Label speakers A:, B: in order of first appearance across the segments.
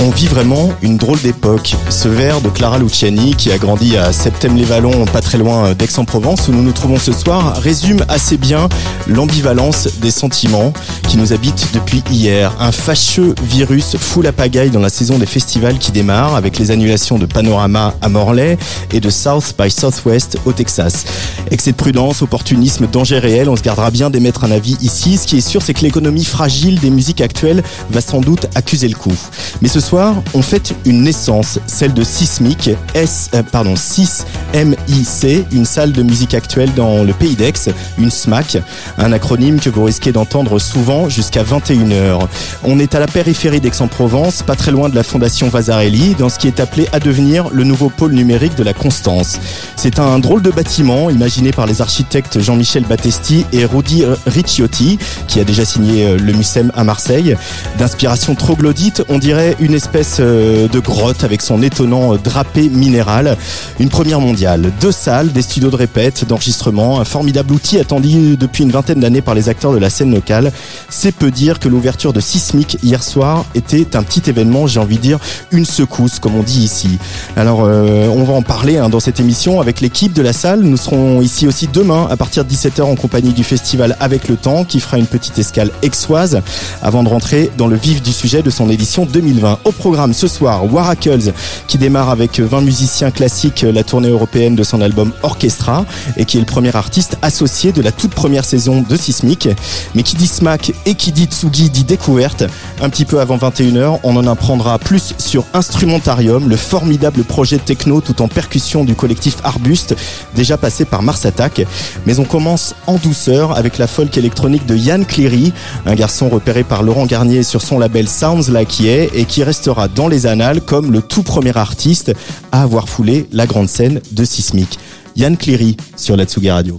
A: On vit vraiment une drôle d'époque. Ce vers de Clara Luciani, qui a grandi à Septem-les-Vallons, pas très loin d'Aix-en-Provence, où nous nous trouvons ce soir, résume assez bien l'ambivalence des sentiments qui nous habitent depuis hier. Un fâcheux virus fout la pagaille dans la saison des festivals qui démarre avec les annulations de Panorama à Morlaix et de South by Southwest au Texas. Excès de prudence, opportunisme, danger réel, on se gardera bien d'émettre un avis ici. Ce qui est sûr, c'est que l'économie fragile des musiques actuelles va sans doute accuser le coup. Mais ce on fête une naissance, celle de Sismic, S, euh, pardon, 6MIC, une salle de musique actuelle dans le pays d'Aix, une SMAC, un acronyme que vous risquez d'entendre souvent jusqu'à 21h. On est à la périphérie d'Aix-en-Provence, pas très loin de la fondation Vasarely, dans ce qui est appelé à devenir le nouveau pôle numérique de la Constance. C'est un drôle de bâtiment imaginé par les architectes Jean-Michel Battesti et Rudy Ricciotti, qui a déjà signé euh, le MUSEM à Marseille. D'inspiration troglodyte, on dirait une espèce euh, de grotte avec son étonnant euh, drapé minéral. Une première mondiale. Deux salles, des studios de répète, d'enregistrement, un formidable outil attendu depuis une vingtaine d'années par les acteurs de la scène locale. C'est peu dire que l'ouverture de Sismic hier soir était un petit événement, j'ai envie de dire une secousse, comme on dit ici. Alors, euh, on va en parler hein, dans cette émission avec l'équipe de la salle. Nous serons ici aussi demain à partir de 17h en compagnie du festival Avec le Temps qui fera une petite escale exoise avant de rentrer dans le vif du sujet de son édition 2020. Au programme ce soir, Waracles qui démarre avec 20 musiciens classiques la tournée européenne de son album Orchestra et qui est le premier artiste associé de la toute première saison de Sismic. Mais qui dit Smack et qui dit Tsugi dit découverte. Un petit peu avant 21h, on en apprendra plus sur Instrumentarium, le formidable projet techno tout en percussion du collectif Arbuste, déjà passé par Mars Attack. Mais on commence en douceur avec la folk électronique de Yann Cleary, un garçon repéré par Laurent Garnier sur son label Sounds Like Yeah et qui restera dans les annales comme le tout premier artiste à avoir foulé la grande scène de Sismic. Yann Cleary sur la Tsugi Radio.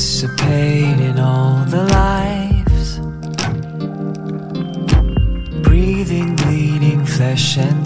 B: Dissipating all the lives. Breathing, bleeding flesh and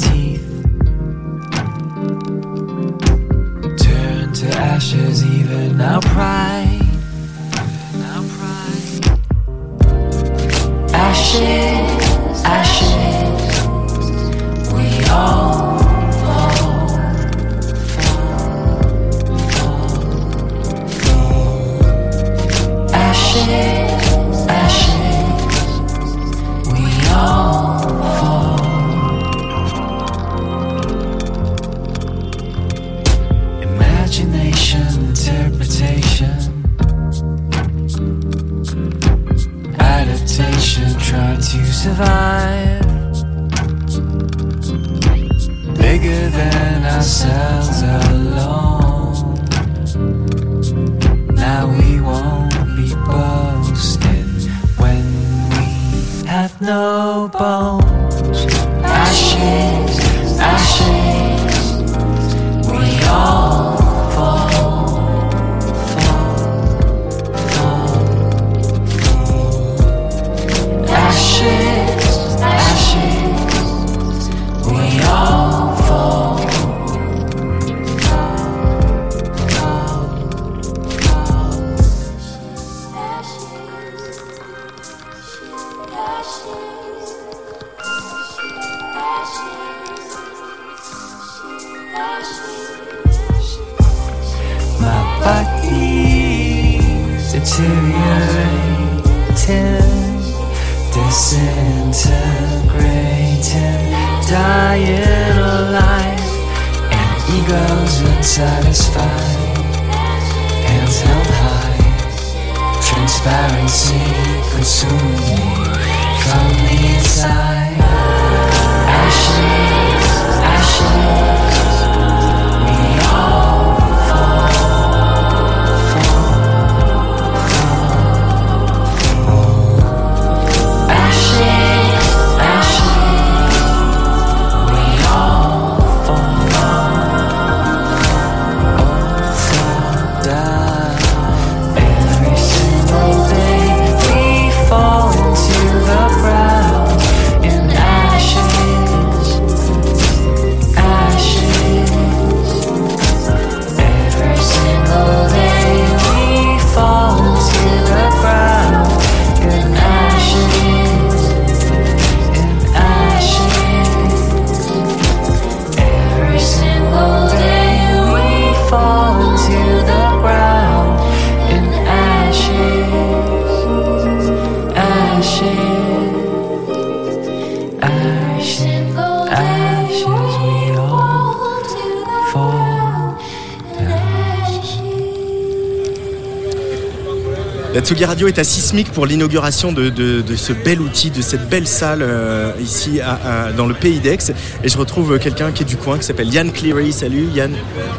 A: Tsugi Radio est à Sismic pour l'inauguration de, de- de ce bel outil, de cette belle salle euh, ici à- à- dans le pays d'Aix. Et je retrouve quelqu'un qui est du coin qui s'appelle Yann Cleary. Salut Yann.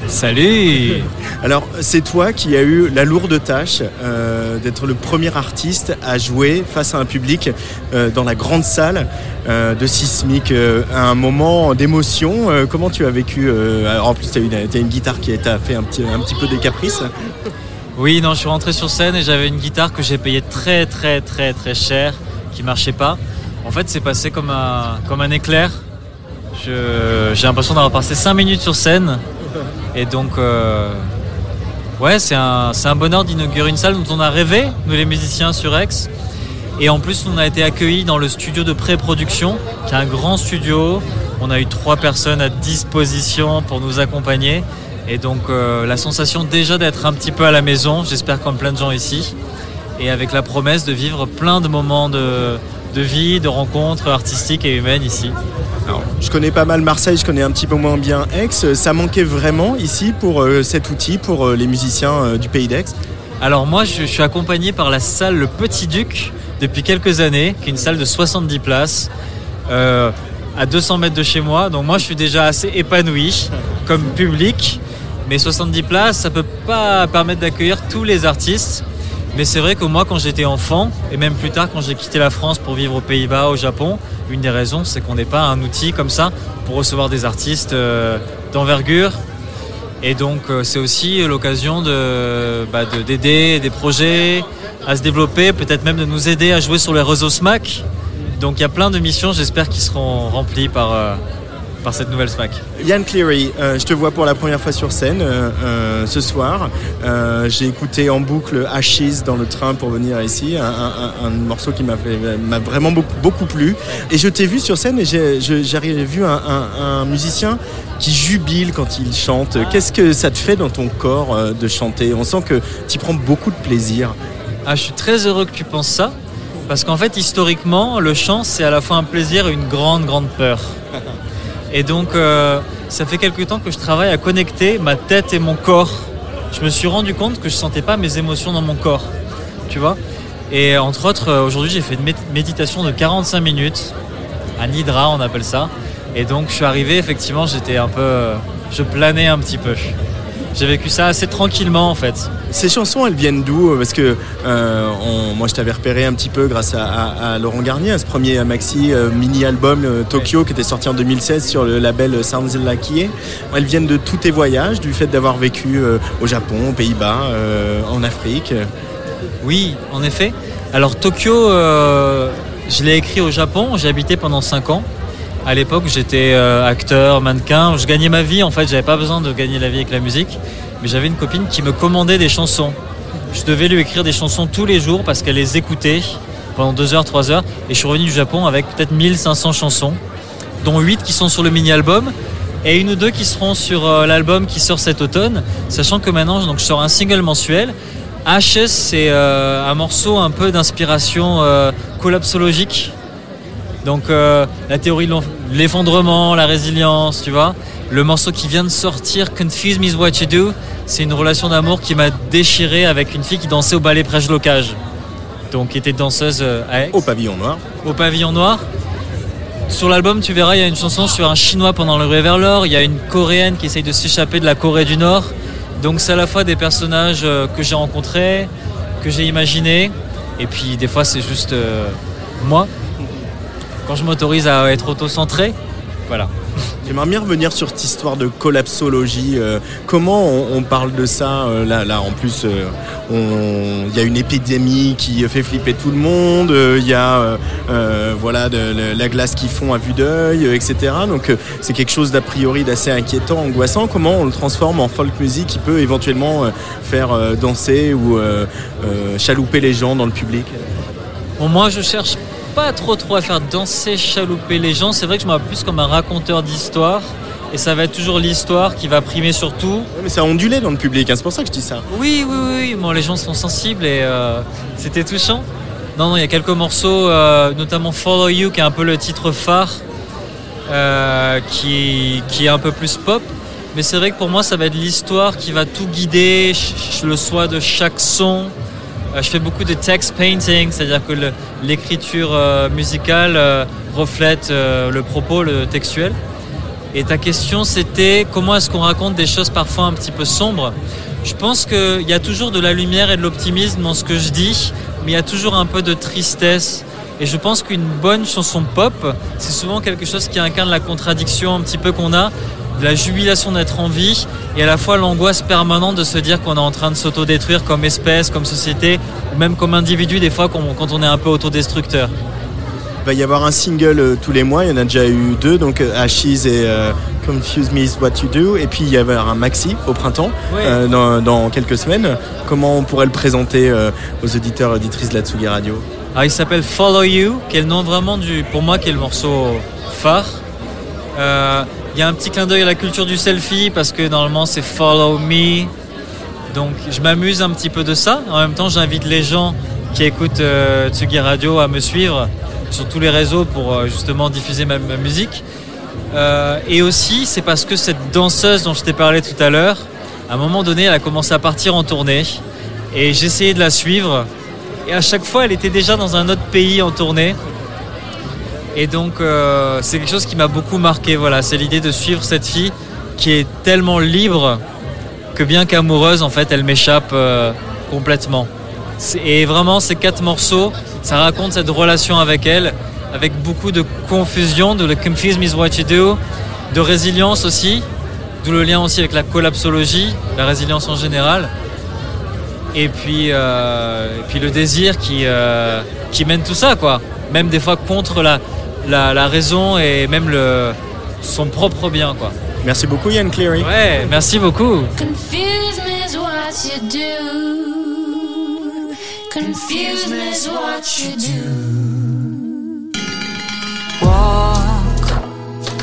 C: Salut
A: Alors c'est toi qui as eu la lourde tâche euh, d'être le premier artiste à jouer face à un public euh, dans la grande salle de Sismic à un moment d'émotion. Comment tu as vécu alors, En plus tu as, une guitare qui t'a fait un petit, un petit peu des caprices.
C: Oui, non, je suis rentré sur scène et j'avais une guitare que j'ai payée très très très très cher, qui marchait pas. En fait, c'est passé comme un, éclair. J'ai l'impression d'avoir passé 5 minutes sur scène. Et donc, euh, ouais, c'est un, un bonheur d'inaugurer une salle dont on a rêvé, nous les musiciens sur Aix. Et en plus, on a été accueillis dans le studio de pré-production, qui est un grand studio. On a eu trois personnes à disposition pour nous accompagner. Et donc, euh, la sensation déjà d'être un petit peu à la maison, j'espère comme plein de gens ici. Et avec la promesse de vivre plein de moments de, de vie, de rencontres artistiques et humaines ici.
A: Alors, je connais pas mal Marseille, je connais un petit peu moins bien Aix. Ça manquait vraiment ici pour euh, cet outil, pour euh, les musiciens du pays d'Aix?
C: Alors moi, je, je suis accompagné par la salle Le Petit Duc depuis quelques années, qui est une salle de 70 places, à 200 mètres de chez moi. Donc moi, je suis déjà assez épanoui comme public. Mais 70 places, ça peut pas permettre d'accueillir tous les artistes. Mais c'est vrai que moi, quand j'étais enfant, et même plus tard, quand j'ai quitté la France pour vivre aux Pays-Bas, au Japon, une des raisons, c'est qu'on n'est pas un outil comme ça pour recevoir des artistes euh, d'envergure. Et donc, euh, c'est aussi l'occasion de, bah, de- d'aider des projets à se développer, peut-être même de nous aider à jouer sur les réseaux SMAC. Donc, il y a plein de missions, j'espère, qui seront remplies par, euh, par cette nouvelle SMAC.
A: Yann Cleary, euh, je te vois pour la première fois sur scène euh, euh, ce soir. J'ai écouté en boucle Ashes dans le train pour venir ici, un, un- un- un morceau qui m'a vraiment beaucoup, beaucoup plu. Et je t'ai vu sur scène et j'ai vu un, un- musicien qui jubile quand il chante. Qu'est-ce que ça te fait dans ton corps de chanter? On sent que tu prends beaucoup de plaisir.
C: Ah, je suis très heureux que tu penses ça, parce qu'en fait, historiquement, le chant, c'est à la fois un plaisir et une grande, grande peur. Et donc, euh, ça fait quelque temps que je travaille à connecter ma tête et mon corps. Je me suis rendu compte que je sentais pas mes émotions dans mon corps, tu vois. Et entre autres, euh, aujourd'hui, j'ai fait une mé- méditation de 45 minutes, à Nidra, on appelle ça. Et donc, je suis arrivé, effectivement, j'étais un peu, euh, je planais un petit peu. J'ai vécu ça assez tranquillement, en fait.
A: Ces chansons, elles viennent d'où Parce que euh, on- moi, je t'avais repéré un petit peu grâce à, à- à Laurent Garnier, à ce premier maxi euh, mini-album euh, Tokyo qui était sorti en 2016 sur le label Sounds Lakié. Elles viennent de tous tes voyages, du fait d'avoir vécu euh, au Japon, aux Pays-Bas, euh, en Afrique.
C: Oui, en effet. Alors Tokyo, euh, je l'ai écrit au Japon, j'ai habité pendant 5 ans. À l'époque, j'étais euh, acteur, mannequin, je gagnais ma vie en fait, j'avais pas besoin de gagner la vie avec la musique, mais j'avais une copine qui me commandait des chansons. Je devais lui écrire des chansons tous les jours parce qu'elle les écoutait pendant 2 heures, 3 heures, et je suis revenu du Japon avec peut-être 1500 chansons, dont 8 qui sont sur le mini-album, et une ou deux qui seront sur euh, l'album qui sort cet automne, sachant que maintenant donc, je sors un single mensuel, Ashes, c'est euh, un morceau un peu d'inspiration collapsologique. Donc euh, la théorie de de l'effondrement, la résilience, tu vois. Le morceau qui vient de sortir, Confuse Me is What You Do, c'est une relation d'amour qui m'a déchiré avec une fille qui dansait au ballet Prèche Locage. Donc qui était danseuse euh, à Aix
A: Au pavillon noir.
C: au pavillon noir. Sur l'album, tu verras, il y a une chanson sur un chinois pendant le vers l'or, il y a une coréenne qui essaye de s'échapper de la Corée du Nord. Donc c'est à la fois des personnages euh, que j'ai rencontrés, que j'ai imaginés, et puis des fois c'est juste euh, moi. Quand je m'autorise à être auto-centré, voilà.
A: J'aimerais bien revenir sur cette histoire de collapsologie. euh, comment on, on parle de ça euh, là, là, en plus, euh, il y a une épidémie qui fait flipper tout le monde. Il y a voilà de, la glace qui fond à vue d'œil, etc. Donc c'est quelque chose d'a priori d'assez inquiétant, angoissant. Comment on le transforme en folk music qui peut éventuellement faire danser ou chalouper les gens dans le public?
C: Bon, moi je cherche pas trop trop à faire danser, chalouper les gens. C'est vrai que je me vois plus comme un raconteur d'histoire. Et ça va être toujours l'histoire qui va primer sur tout.
A: Ouais, Mais ça a ondulé dans le public, hein, c'est pour ça que je dis ça.
C: Oui, oui, oui, bon, les gens sont sensibles et euh, c'était touchant. Non, non, il y a quelques morceaux, euh, notamment Follow You, qui est un peu le titre phare, euh, qui, qui est un peu plus pop. Mais c'est vrai que pour moi, ça va être l'histoire qui va tout guider, le choix de chaque son. Euh, je fais beaucoup de text painting, c'est-à-dire que l'écriture euh, musicale euh, reflète le propos, le textuel. Et ta question, c'était comment est-ce qu'on raconte des choses parfois un petit peu sombres? Je pense qu'il y a toujours de la lumière et de l'optimisme dans ce que je dis, mais il y a toujours un peu de tristesse. Et je pense qu'une bonne chanson pop, c'est souvent quelque chose qui incarne la contradiction un petit peu qu'on a, de la jubilation d'être en vie, et à la fois l'angoisse permanente de se dire qu'on est en train de s'autodétruire comme espèce, comme société, ou même comme individu, des fois quand on- est un peu autodestructeur.
A: Il va y avoir un single euh, tous les mois, il y en a déjà eu deux, donc euh, Ashes et euh, Confuse Me is What You Do, et puis il y avait un maxi au printemps, euh, dans, dans quelques semaines. Comment on pourrait le présenter euh, aux auditeurs et auditrices de la Tsugi Radio?
C: Alors il s'appelle Follow You, qui est le nom vraiment du, pour moi, qui est le morceau phare. Il y a un petit clin d'œil à la culture du selfie parce que normalement c'est Follow Me. Donc je m'amuse un petit peu de ça. En même temps, j'invite les gens qui écoutent euh, Tsugi Radio à me suivre sur tous les réseaux pour euh, justement diffuser ma, ma musique. Euh, et aussi, c'est parce que cette danseuse dont je t'ai parlé tout à l'heure, à un moment donné, elle a commencé à partir en tournée. Et j'essayais de la suivre. Et à chaque fois, elle était déjà dans un autre pays en tournée. Et donc, euh, c'est quelque chose qui m'a beaucoup marqué. Voilà, c'est l'idée de suivre cette fille qui est tellement libre que bien qu'amoureuse, en fait, elle m'échappe euh, complètement. Et vraiment, ces quatre morceaux, ça raconte cette relation avec elle, avec beaucoup de confusion, de le confuse is what you do, de résilience aussi, d'où le lien aussi avec la collapsologie, la résilience en général. Et puis, euh, puis le désir qui, qui mène tout ça, quoi. Même des fois contre la, la, la raison et même le, son propre bien, quoi.
A: Merci beaucoup Yann Cleary.
C: Ouais, merci beaucoup.
D: Confuse me is what you do. Confuse me is what you do.
B: Walk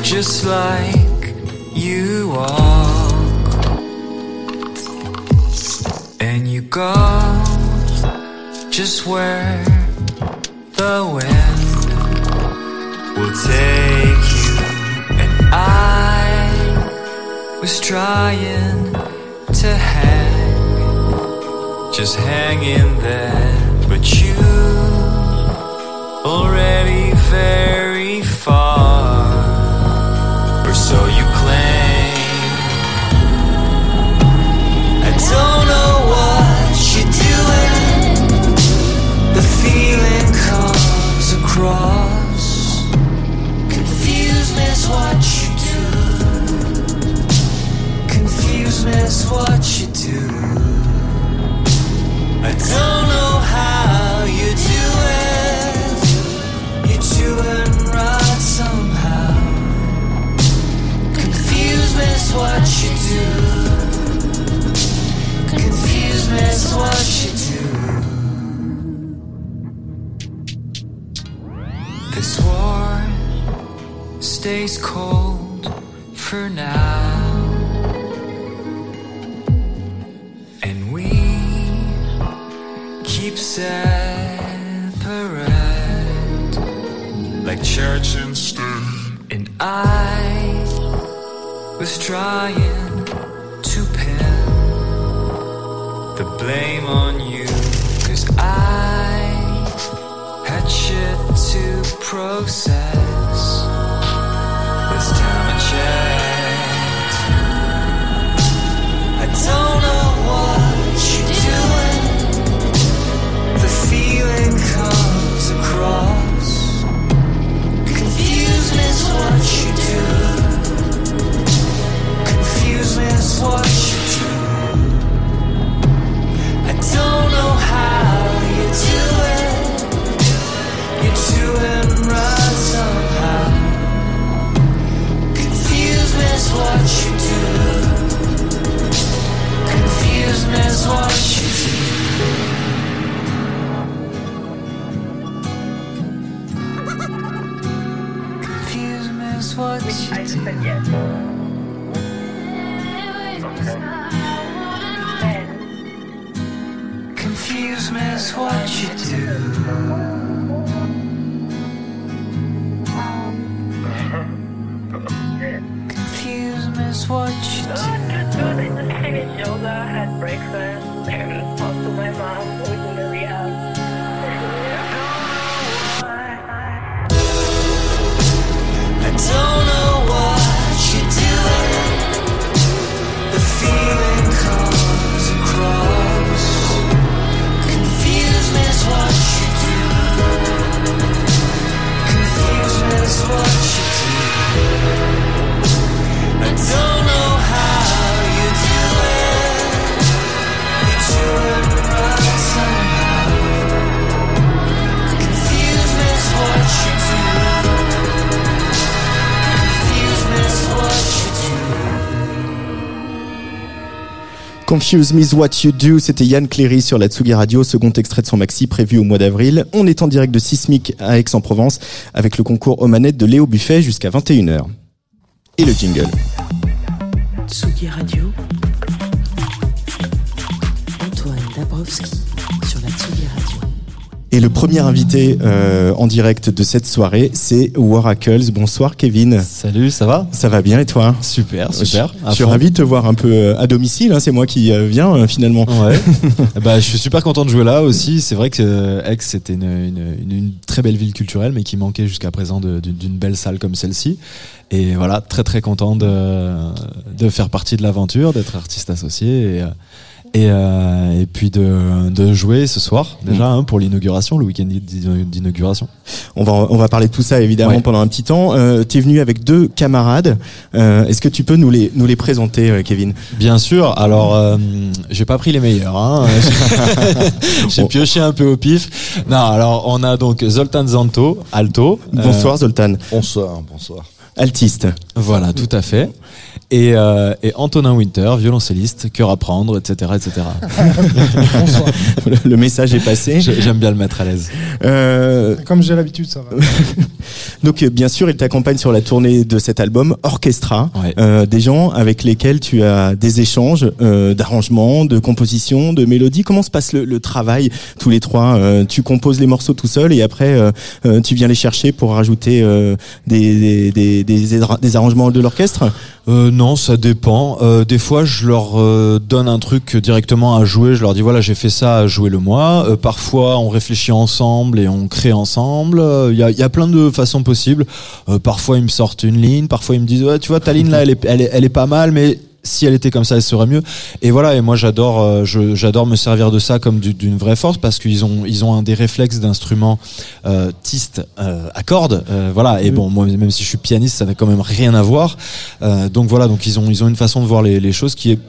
B: just like you walk, and you go just where the wind will take you. And I was trying to hang, just hanging there, stays cold for now. And we keep separate, like church and state. And I was trying to pin the blame on you, cause I had shit to process. Confuse me is what you do. I don't know how you do it. You're doing right somehow. Confuse me is what you do. Confuse me is what you do. Confuse me is what you do. Confuse me is what you do? Confuse me is what you do?
E: I just finished yoga, had breakfast,
B: Confuse Me What You Do,
A: c'était Yann Cléry sur la Tsugi Radio, second extrait de son maxi prévu au mois d'avril. On est en direct de Sismic à Aix-en-Provence avec le concours aux manettes de Léo Buffet jusqu'à 21h. Et le jingle. Et le premier invité euh, en direct de cette soirée, c'est Waracles. Bonsoir Kevin.
F: Salut, ça va?
A: Ça va bien et toi?
F: Super, super.
A: Je, je suis ravi de te voir un peu euh, à domicile, hein, c'est moi qui euh, viens euh, finalement.
F: Ouais. bah, je suis super content de jouer là aussi. C'est vrai que Aix c'était une, une, une, une très belle ville culturelle, mais qui manquait jusqu'à présent d'une belle salle comme celle-ci. Et voilà, très très content de, de faire partie de l'aventure, d'être artiste associé et, et, euh, et puis de, de jouer ce soir déjà hein, pour l'inauguration, le week-end d'in- d'inauguration.
A: On va on va parler de tout ça évidemment
F: Ouais.
A: pendant un petit temps. Euh, tu es venu avec deux camarades. Euh, Est-ce que tu peux nous les nous les présenter, euh, Kevin?
F: Bien sûr. Alors, euh, j'ai pas pris les meilleurs. Hein. j'ai pioché un peu au pif. Non, alors on a donc Zoltan Zanto, alto. Euh,
A: Bonsoir Zoltan,
G: Bonsoir, bonsoir.
A: altiste.
F: voilà, tout à fait. Et, euh, et Antonin Winter, violoncelliste, cœur à prendre, etc., etc.
A: Le- Le message est passé.
F: J'ai- J'aime bien le mettre à l'aise.
A: Euh,
H: Comme j'ai l'habitude, ça va.
A: donc bien sûr, il t'accompagne sur la tournée de cet album Orchestra,
F: Ouais.
A: euh, des gens avec lesquels tu as des échanges euh, d'arrangements, de composition, de mélodies. Comment se passe le, le travail tous les trois Euh, Tu composes les morceaux tout seul et après euh, tu viens les chercher pour rajouter euh, des, des, des, des, arrangements de l'orchestre?
F: Euh, non, ça dépend. Euh, des fois, je leur euh, donne un truc directement à jouer. Je leur dis voilà, j'ai fait ça, jouez-le moi. Euh, parfois, on réfléchit ensemble et on crée ensemble. Euh, Il y, a, y a plein de façons possibles. Euh, parfois, ils me sortent une ligne. Parfois, ils me disent ouais, tu vois, ta ligne là, elle est, elle est, elle est pas mal, mais si elle était comme ça, elle serait mieux. Et voilà. Et moi, j'adore, euh, j'adore me servir de ça comme du- d'une vraie force parce qu'ils ont, ils ont un des réflexes d'instruments euh, tiste euh, à cordes. Euh, voilà. Et bon, moi, même si je suis pianiste, ça n'a quand même rien à voir. Euh, donc voilà, donc ils ont ils ont une façon de voir les, les choses qui est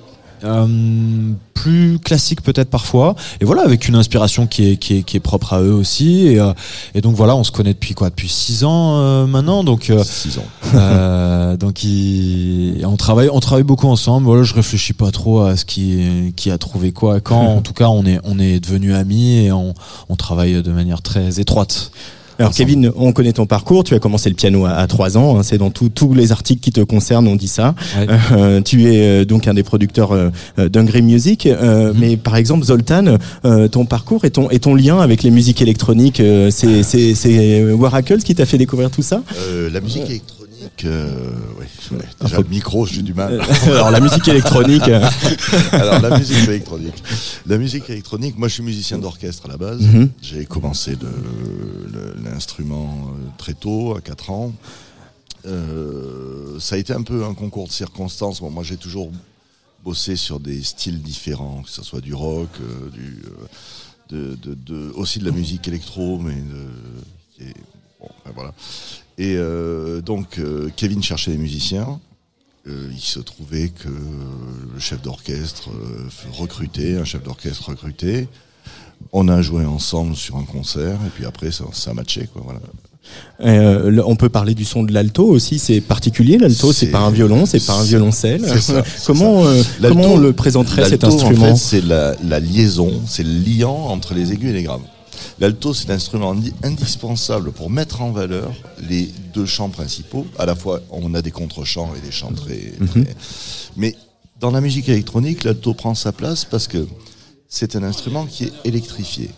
F: euh, plus classique peut-être parfois. Et voilà avec une inspiration qui est qui est, qui est propre à eux aussi. Et, euh, et donc voilà on se connaît depuis quoi? Depuis six ans euh, maintenant. Donc euh,
G: Six ans.
F: euh, donc il- on travaille on travaille beaucoup ensemble. Voilà je réfléchis pas trop à ce qui qui a trouvé quoi quand. En tout cas on est on est devenus amis et on on travaille de manière très étroite
A: Alors. Kevin, on connaît ton parcours. Tu as commencé le piano à, à 3 ans. hein, c'est dans tout- tous les articles qui te concernent, on dit ça.
F: Ouais.
A: Euh, tu es euh, donc un des producteurs euh, euh, d'Hungry Music. euh,
F: Mhm.
A: Mais par exemple, Zoltan, euh, ton parcours et ton, et ton lien avec les musiques électroniques, euh, c'est- c'est c'est Waracles qui t'a fait découvrir tout ça?
G: Euh, la musique électronique, euh,
A: Ah,
G: déjà le micro, j'ai du mal.
A: Alors la musique électronique. euh,
G: Alors la musique électronique. La musique électronique, moi je suis musicien d'orchestre à la base.
A: Mhm.
G: J'ai commencé l'instrument euh, très tôt, à 4 ans. Euh, ça a été un peu un concours de circonstances. Bon, moi j'ai toujours bossé sur des styles différents, que ce soit du rock, euh, du, euh, de, de- de- aussi de la musique électro, mais de, bon, enfin, voilà. Et euh, donc euh, Kevin cherchait des musiciens. Euh, il se trouvait que le chef d'orchestre recrutait, un chef d'orchestre recruté. On a joué ensemble sur un concert et puis après ça, ça a matché quoi. Voilà.
A: Euh, on peut parler du son de l'alto aussi. C'est particulier. L'alto, c'est pas un violon, c'est pas un violoncelle.
G: ça,
A: comment euh, comment on le présenterait cet instrument
G: en fait, c'est la, la liaison, c'est le liant entre les aigus et les graves. L'alto, c'est l'instrument indi- indispensable pour mettre en valeur les deux chants principaux. À la fois, on a des contre-chants et des chants très,
A: Mhm.
G: très- Mais dans la musique électronique, l'alto prend sa place parce que c'est un instrument qui est électrifié.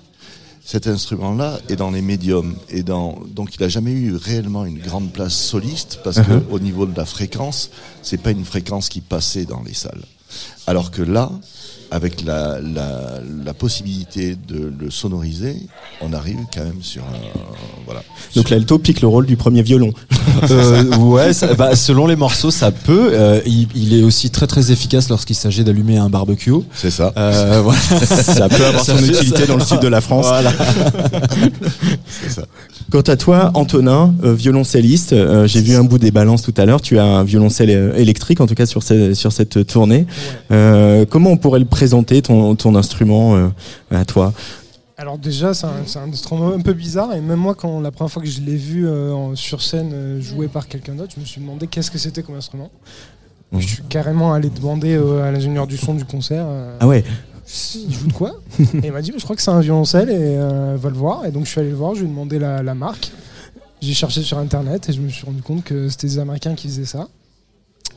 G: Cet instrument-là est dans les médiums et dans donc il a jamais eu réellement une grande place soliste parce que
A: Mhm.
G: au niveau de la fréquence, c'est pas une fréquence qui passait dans les salles. Alors que là, avec la, la, la possibilité de le sonoriser, on arrive quand même sur un voilà.
A: Donc l'alto pique le rôle du premier violon.
F: Euh, ouais, ça- bah, selon les morceaux, ça peut. Euh, il, il est aussi très très efficace lorsqu'il s'agit d'allumer un barbecue.
G: C'est ça.
F: Euh, voilà.
A: Ça peut avoir son utilité
F: ça-
A: dans le sud de la France.
F: Voilà.
G: C'est ça.
A: Quant à toi, Antonin, euh, violoncelliste, euh, j'ai vu un bout des balances tout à l'heure. Tu as un violoncelle euh, électrique, en tout cas sur, ce- sur cette tournée. Euh, comment on pourrait le présenter ton, ton instrument à toi?
H: Alors déjà, c'est un, instrument un peu bizarre et même moi, quand la première fois que je l'ai vu en- sur scène joué par quelqu'un d'autre, je me suis demandé qu'est-ce que c'était comme instrument. Je suis carrément allé demander à l'ingénieur du son du concert.
A: Ah ouais.
H: Il joue de quoi Et il m'a dit, je crois que c'est un violoncelle et euh, va le voir. Et donc je suis allé le voir, je lui ai demandé la, la marque. J'ai cherché sur internet et je me suis rendu compte que c'était des Américains qui faisaient ça.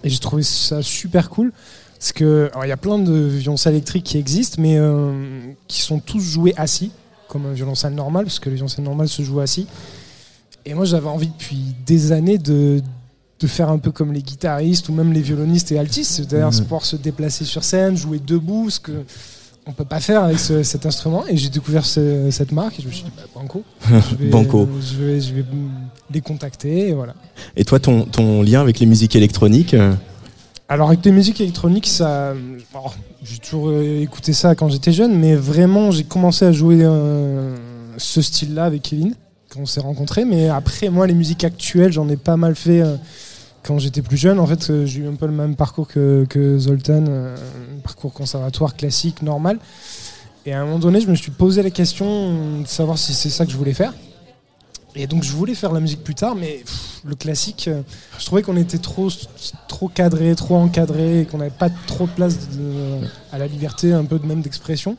H: Et j'ai trouvé ça super cool. Parce que, alors, il y a plein de violoncelles électriques qui existent, mais euh, qui sont tous joués assis, comme un violoncelle normal, parce que les violoncelles normales se jouent assis. Et moi, j'avais envie depuis des années de, de faire un peu comme les guitaristes ou même les violonistes et altistes, c'est-à-dire
A: Mhm.
H: pouvoir se déplacer sur scène, jouer debout, ce que on peut pas faire avec ce- cet instrument. Et j'ai découvert ce- cette marque et je me suis dit, bah, banco. Je vais,
A: Banco.
H: euh, je, vais, je vais les contacter et voilà.
A: Et toi, ton, ton lien avec les musiques électroniques euh,
H: Alors avec les musiques électroniques, ça, j'ai toujours euh, écouté ça quand j'étais jeune, mais vraiment j'ai commencé à jouer euh, ce style-là avec Kevin quand on s'est rencontrés. Mais après, moi, les musiques actuelles, j'en ai pas mal fait quand j'étais plus jeune. En fait, euh, j'ai eu un peu le même parcours que, Zoltan, euh, un parcours conservatoire classique, normal. Et à un moment donné, je me suis posé la question de savoir si c'est ça que je voulais faire. Et donc je voulais faire la musique plus tard, mais le classique, euh, je trouvais qu'on était trop, trop cadré, trop encadré, qu'on n'avait pas trop de place à la liberté, un peu de même d'expression.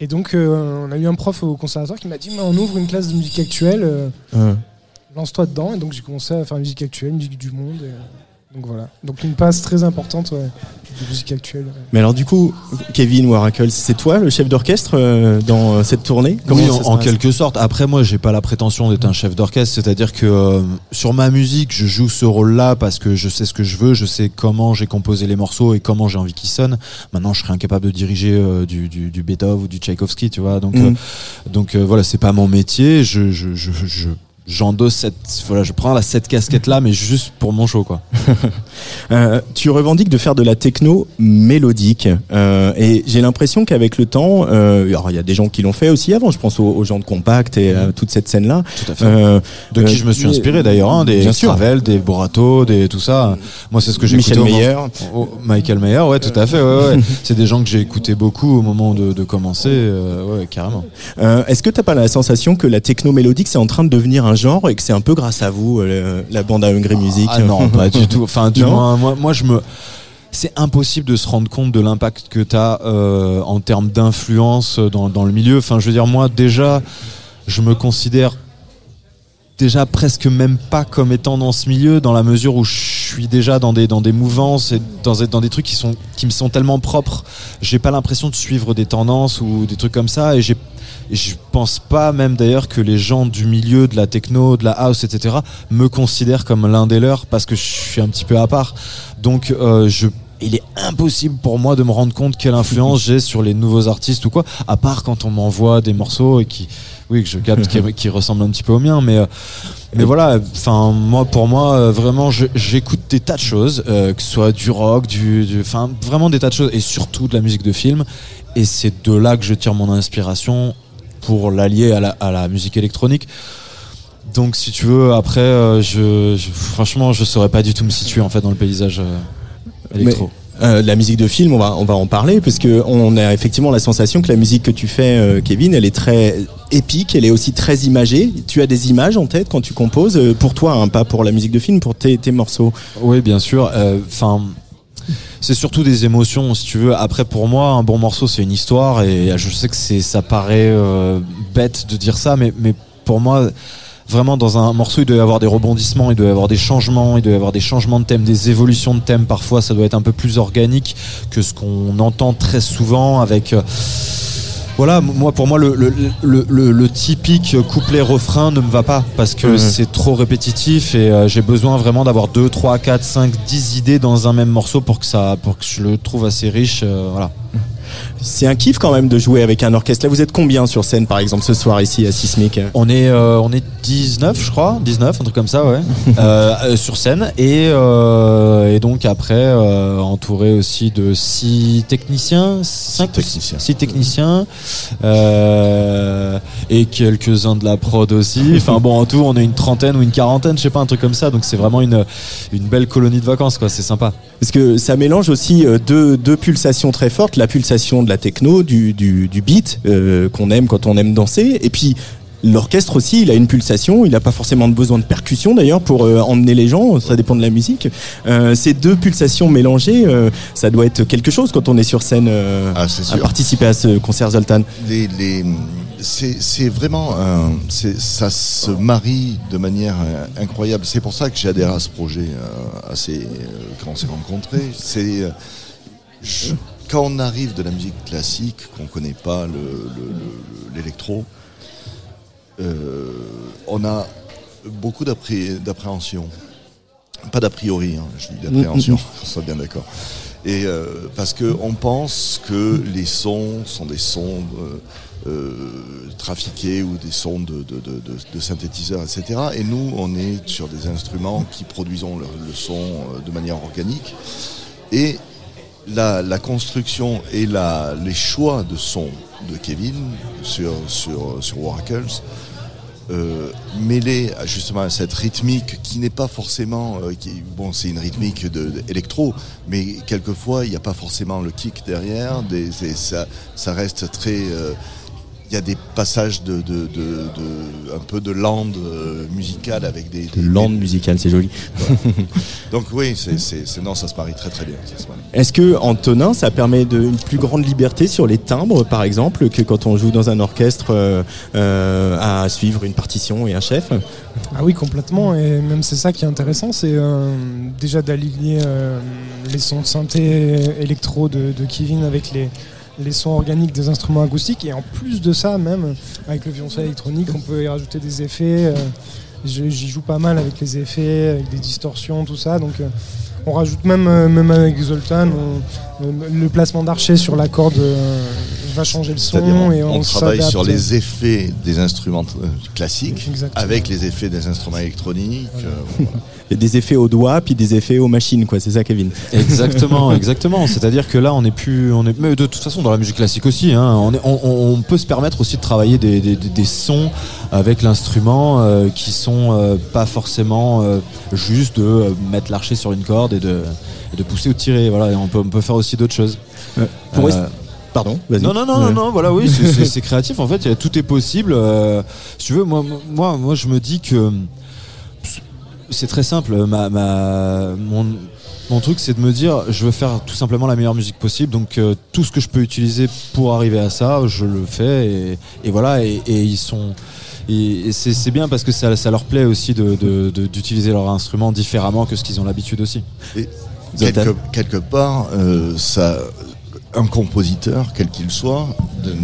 H: Et donc on a eu un prof au conservatoire qui m'a dit, Mais on ouvre une classe de musique actuelle, lance-toi dedans. Et donc j'ai commencé à faire musique actuelle, musique du monde. et, euh, donc voilà. Donc une passe très importante ouais, de musique actuelle. ouais.
A: Mais alors du coup, Kevin Waracles, c'est toi le chef d'orchestre euh, dans euh, cette tournée?
F: Oui, en, quelque sorte. Après, moi, j'ai pas la prétention d'être un chef d'orchestre. C'est-à-dire que euh, sur ma musique, je joue ce rôle-là parce que je sais ce que je veux, je sais comment j'ai composé les morceaux et comment j'ai envie qu'ils sonnent. Maintenant, je serais incapable de diriger euh, du, du, du Beethoven ou du Tchaïkovski, tu vois. Donc, euh, donc euh, voilà, c'est pas mon métier. Je, je, je, je- j'endosse cette, voilà, je prends la, cette casquette-là, mais juste pour mon show, quoi.
A: Euh, tu revendiques de faire de la techno mélodique euh, et j'ai l'impression qu'avec le temps, euh, alors il y a des gens qui l'ont fait aussi avant. Je pense aux, aux gens de Compact et à toute cette scène là.
F: Tout à fait.
A: Euh,
F: De qui
A: euh,
F: je me suis inspiré d'ailleurs, hein, des
A: Bien sûr.
F: Ravel, des Borato, des tout ça. Moi, c'est ce que j'ai écouté au
A: Meyer.
F: moment- Michael Meyer, ouais, tout à fait. Ouais, ouais. c'est des gens que j'ai écouté beaucoup au moment de, de commencer, euh, ouais, carrément.
A: Euh, Est-ce que t'as pas la sensation que la techno mélodique c'est en train de devenir un genre et que c'est un peu grâce à vous euh, la bande à Hungry Music
F: Ah non, pas du tout. Enfin, du moins, moi, moi, je me. C'est impossible de se rendre compte de l'impact que tu as en termes d'influence dans, dans le milieu. Enfin, je veux dire, moi, déjà, je me considère déjà presque même pas comme étant dans ce milieu dans la mesure où je suis déjà dans des dans des mouvances et dans dans des trucs qui sont qui me sont tellement propres j'ai pas l'impression de suivre des tendances ou des trucs comme ça et j'ai et je pense pas même d'ailleurs que les gens du milieu de la techno, de la house, etc. me considèrent comme l'un des leurs parce que je suis un petit peu à part. Donc euh, je il est impossible pour moi de me rendre compte quelle influence j'ai sur les nouveaux artistes ou quoi, à part quand on m'envoie des morceaux et qui, oui, que je capte qui, qui ressemblent un petit peu aux miens, mais, euh, mais voilà, enfin, moi, pour moi, euh, vraiment, j'écoute des tas de choses, euh, que ce soit du rock, du, du- enfin, vraiment des tas de choses, et surtout de la musique de film, et c'est de là que je tire mon inspiration pour l'allier à la, à la musique électronique. Donc, si tu veux, après, euh, je, je- franchement, je saurais pas du tout me situer en fait dans le paysage euh, électro.
A: Mais, euh, la musique de film, on va, on va en parler, parce que on a effectivement la sensation que la musique que tu fais, euh, Kevin, elle est très épique, elle est aussi très imagée. Tu as des images en tête quand tu composes, euh, pour toi, hein, pas pour la musique de film, pour tes, tes morceaux.
F: Oui, bien sûr. Enfin, c'est surtout des émotions, si tu veux. Après, pour moi, un bon morceau, c'est une histoire, et je sais que c'est, ça paraît euh, bête de dire ça, mais, mais pour moi, vraiment, dans un morceau, il doit y avoir des rebondissements, il doit y avoir des changements, il doit y avoir des changements de thème, des évolutions de thème. Parfois, ça doit être un peu plus organique que ce qu'on entend très souvent avec. euh, voilà, moi pour moi le, le, le, le- le typique couplet-refrain ne me va pas parce que
A: Mhm.
F: c'est trop répétitif et euh, j'ai besoin vraiment d'avoir 2, 3, 4, 5, 10 idées dans un même morceau pour que, ça, pour que je le trouve assez riche. euh, voilà.
A: C'est un kiff quand même de jouer avec un orchestre. Là, vous êtes combien sur scène, par exemple, ce soir ici à Sismic
F: On est, euh, on est 19, je crois, 19, un truc comme ça, ouais, euh, euh, sur scène. Et, euh, et donc après, euh, entouré aussi de 6 techniciens, 5
G: techniciens.
F: six techniciens euh, et quelques-uns de la prod aussi. Enfin bon, en tout, on est une trentaine ou une quarantaine, je sais pas, un truc comme ça. Donc c'est vraiment une, une belle colonie de vacances, quoi. C'est sympa.
A: Parce que ça mélange aussi euh, deux, deux pulsations très fortes, la pulsation de la techno, du, du, du beat euh, qu'on aime quand on aime danser, et puis l'orchestre aussi, il a une pulsation, il n'a pas forcément de besoin de percussion d'ailleurs pour euh, emmener les gens, ça dépend de la musique. Euh, ces deux pulsations mélangées, euh, ça doit être quelque chose quand on est sur scène
G: Ah,
A: à participer à ce concert Zoltan.
G: les, les, c'est, vraiment ça se marie de manière incroyable. C'est pour ça que j'ai adhéré à ce projet assez quand on s'est rencontrés. C'est je- quand on arrive de la musique classique, qu'on connaît pas le, le- le- l'électro, euh, on a beaucoup d'appré- d'appréhension. Pas d'a priori, hein, je dis d'appréhension, qu'on soit bien d'accord. Et euh, parce que on pense que les sons sont des sons euh, trafiqués ou des sons de, de, de, de- de synthétiseurs, etc. Et nous, on est sur des instruments qui produisons le, le son de manière organique. Et la, construction et les choix de son de Kevin sur, sur, Oracles, euh, mêlé à, justement à cette rythmique qui n'est pas forcément euh, bon c'est une rythmique de, mais quelquefois il n'y a pas forcément le kick derrière des, ça reste très euh, il y a des passages de, de, de, de- un peu de lande euh, musicale avec des, des
A: Lande musicale, c'est joli.
G: donc oui c'est, non ça se marie très très bien.
A: Est-ce que Antonin, ça permet de, une plus grande liberté sur les timbres, par exemple, que quand on joue dans un orchestre euh, euh, à suivre une partition et un chef?
H: Ah oui, complètement. Et même c'est ça qui est intéressant, c'est euh, déjà d'aligner euh, les sons de synthé électro de, de Kevin avec les, les sons organiques des instruments acoustiques. Et en plus de ça, même avec le violoncelle électronique, on peut y rajouter des effets. euh, J'y joue pas mal avec les effets, avec des distorsions, tout ça. Donc euh, on rajoute même, euh, même avec Zoltan, le placement d'archet sur la corde euh, va changer le son.
G: On,
H: et
G: on
H: on,
G: travaille sur les effets des instruments euh, classiques
H: Exactement.
G: avec les effets des instruments électroniques. euh, voilà.
A: A des effets aux doigts, puis des effets aux machines, quoi. C'est ça, Kevin
F: Exactement, exactement. C'est-à-dire que là, on est plus, on est, mais de toute façon, dans la musique classique aussi, hein, on, est- on- on- on peut se permettre aussi de travailler des, des- des- des sons avec l'instrument euh, qui sont euh, pas forcément euh, juste de euh, mettre l'archet sur une corde et de, et de pousser ou de tirer. Voilà, et on peut, on peut faire aussi d'autres choses.
A: Pour
F: Euh,
A: Pardon, vas-y.
F: non, non, non,
A: Ouais.
F: non, non, voilà, oui, c'est- créatif. En fait, tout est possible. euh, si tu veux, moi, moi, moi, je me dis que c'est très simple. Ma, ma, mon, mon truc, c'est de me dire, je veux faire tout simplement la meilleure musique possible. Donc, euh, tout ce que je peux utiliser pour arriver à ça, je le fais. Et, et voilà, et, et ils sont. c'est bien parce que ça, ça leur plaît aussi de- de- de- d'utiliser leur instrument différemment que ce qu'ils ont l'habitude aussi.
G: Et. Quelque, quelque part, euh, ça, un compositeur, quel qu'il soit, de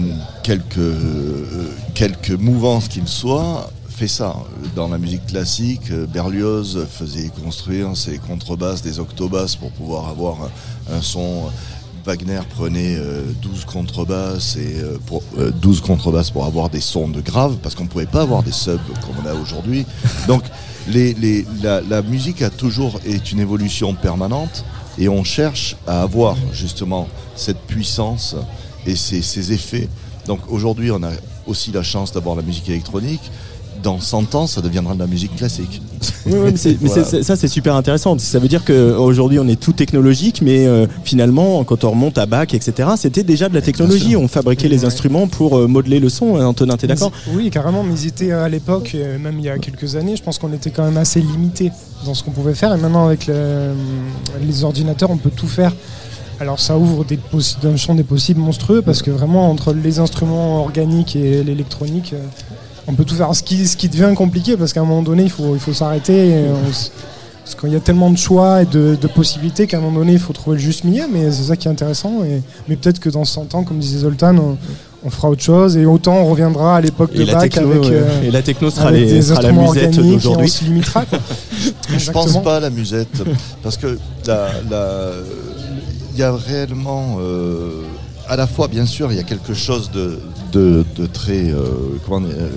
G: quelque, euh, quelque mouvance qu'il soit, fait ça. Dans la musique classique, euh, Berlioz faisait construire ses contrebasses, des octobasses pour pouvoir avoir un, un son. Wagner prenait euh, 12 contrebasses et euh, pour, euh, 12 contrebasses pour avoir des sons de grave parce qu'on ne pouvait pas avoir des subs comme on a aujourd'hui. Donc la, musique a toujours est une évolution permanente et on cherche à avoir justement cette puissance et ces effets. Donc aujourd'hui, on a aussi la chance d'avoir la musique électronique. Dans 100 ans, ça deviendra de la musique classique.
A: Oui, oui, mais, c'est- mais
G: Voilà.
A: c'est- c'est- ça c'est super intéressant. Ça veut dire qu'aujourd'hui on est tout technologique, mais euh, finalement quand on remonte à Bach, etc., c'était déjà de la technologie. On fabriquait les instruments pour euh, modeler le son. hein, Antonin, t'es d'accord
H: Oui, carrément, mais ils étaient à l'époque, euh, même il y a quelques années, je pense qu'on était quand même assez limité dans ce qu'on pouvait faire. Et maintenant, avec le- les ordinateurs, on peut tout faire. Alors ça ouvre des un champ des possibles monstrueux parce que vraiment entre les instruments organiques et l'électronique, euh, on peut tout faire. Ce qui, ce qui devient compliqué parce qu'à un moment donné, il faut, il faut s'arrêter. Parce qu'il y a tellement de choix et de, de possibilités qu'à un moment donné, il faut trouver le juste milieu. Mais c'est ça qui est intéressant. Et, mais peut-être que dans 100 ans, comme disait Zoltan, on, on fera autre chose et autant on reviendra à l'époque de Bach
A: techno,
H: avec, euh,
A: Et la techno sera
H: avec
A: les-
H: des
A: sera la musette d'aujourd'hui.
H: On se limitera. quoi.
G: Je pense pas à la musette parce que la- la- il y a réellement euh, à la fois bien sûr il y a quelque chose de, de, de très euh, comment euh,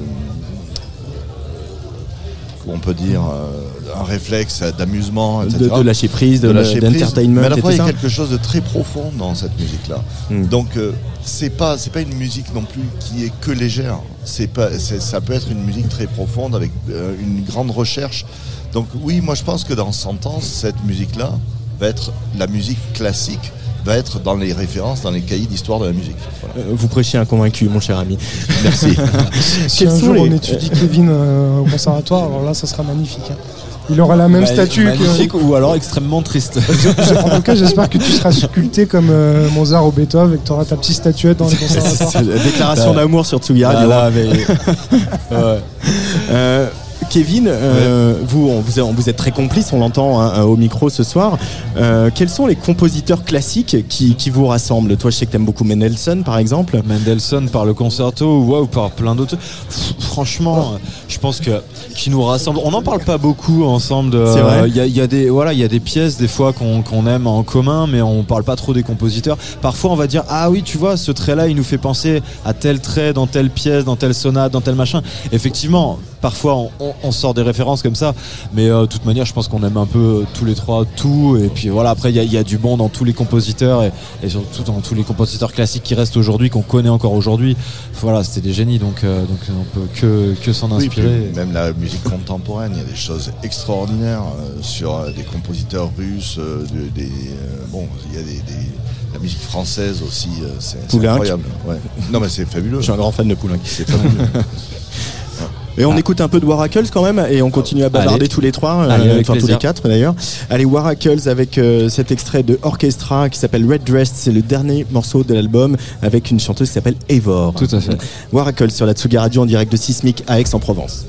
G: comment on peut dire euh, un réflexe d'amusement etc.
A: De- de lâcher prise, de-
G: lâcher prise.
A: d'entertainment
G: mais à la fois il y a quelque chose de très profond dans cette musique là
A: Hmm.
G: donc euh, c'est pas c'est pas une musique non plus qui est que légère c'est pas ça peut être une musique très profonde avec euh, une grande recherche donc oui moi je pense que dans 100 ans cette musique là va être la musique classique va être dans les références dans les cahiers d'histoire de la musique Voilà.
A: Euh, Vous prêchez un convaincu, mon cher ami.
G: Merci.
H: Si un jour
A: les-
H: on étudie Kevin euh, au conservatoire, alors là, ça sera magnifique. hein. Il aura la même statue que.
F: magnifique ou alors extrêmement triste.
H: En tout cas, j'espère que tu seras sculpté comme euh, Mozart ou Beethoven et que tu auras ta petite statuette dans les conservatoires.
A: Déclaration d'amour sur Tsugi
F: Ah
A: Radio.
F: là, mais- Ouais.
A: Euh, Kevin, euh, vous, on- vous, êtes- vous êtes très complice, on l'entend hein, au micro ce soir. Euh, quels sont les compositeurs classiques qui, qui vous rassemblent? Toi, je sais que t'aimes beaucoup Mendelssohn, par exemple.
F: Mendelssohn par le concerto ou par plein d'autres. Franchement, euh, je pense que qui nous rassemble. On n'en parle pas beaucoup ensemble. de-
A: C'est vrai.
F: Il y, a, il y a des voilà, il y a des pièces des fois qu'on aime en commun, mais on parle pas trop des compositeurs. Parfois, on va dire ah oui, tu vois, ce trait-là, il nous fait penser à tel trait dans telle pièce, dans telle sonate, dans tel machin. Effectivement, parfois on, on- on sort des références comme ça, mais euh, de toute manière, je pense qu'on aime un peu euh, tous les trois tout. Et puis voilà, après il y a, il y a du bon dans tous les compositeurs et, et surtout dans tous les compositeurs classiques qui restent aujourd'hui, qu'on connaît encore aujourd'hui. Voilà, c'était des génies, donc euh, donc on peut que que s'en
G: Oui, puis
F: inspirer.
G: même la musique contemporaine, il y a des choses extraordinaires euh, sur euh, des compositeurs russes, euh, de- des, euh, bon, il y a des, des- la musique française aussi, c'est incroyable. ouais. Non mais c'est fabuleux.
A: Je suis un grand fan de Poulenc.
G: C'est fabuleux.
A: Et on écoute un peu de Waracles quand même, et on continue à bavarder
F: Allez.
A: tous les trois, euh,
F: Allez,
A: enfin tous les quatre d'ailleurs. Allez, Waracles avec euh, cet extrait de Orchestra qui s'appelle Red Dress, c'est le dernier morceau de l'album avec une chanteuse qui s'appelle Eivor.
F: Tout à fait.
A: Waracles sur la Tsugi Radio en direct de Sismic à Aix-en-Provence.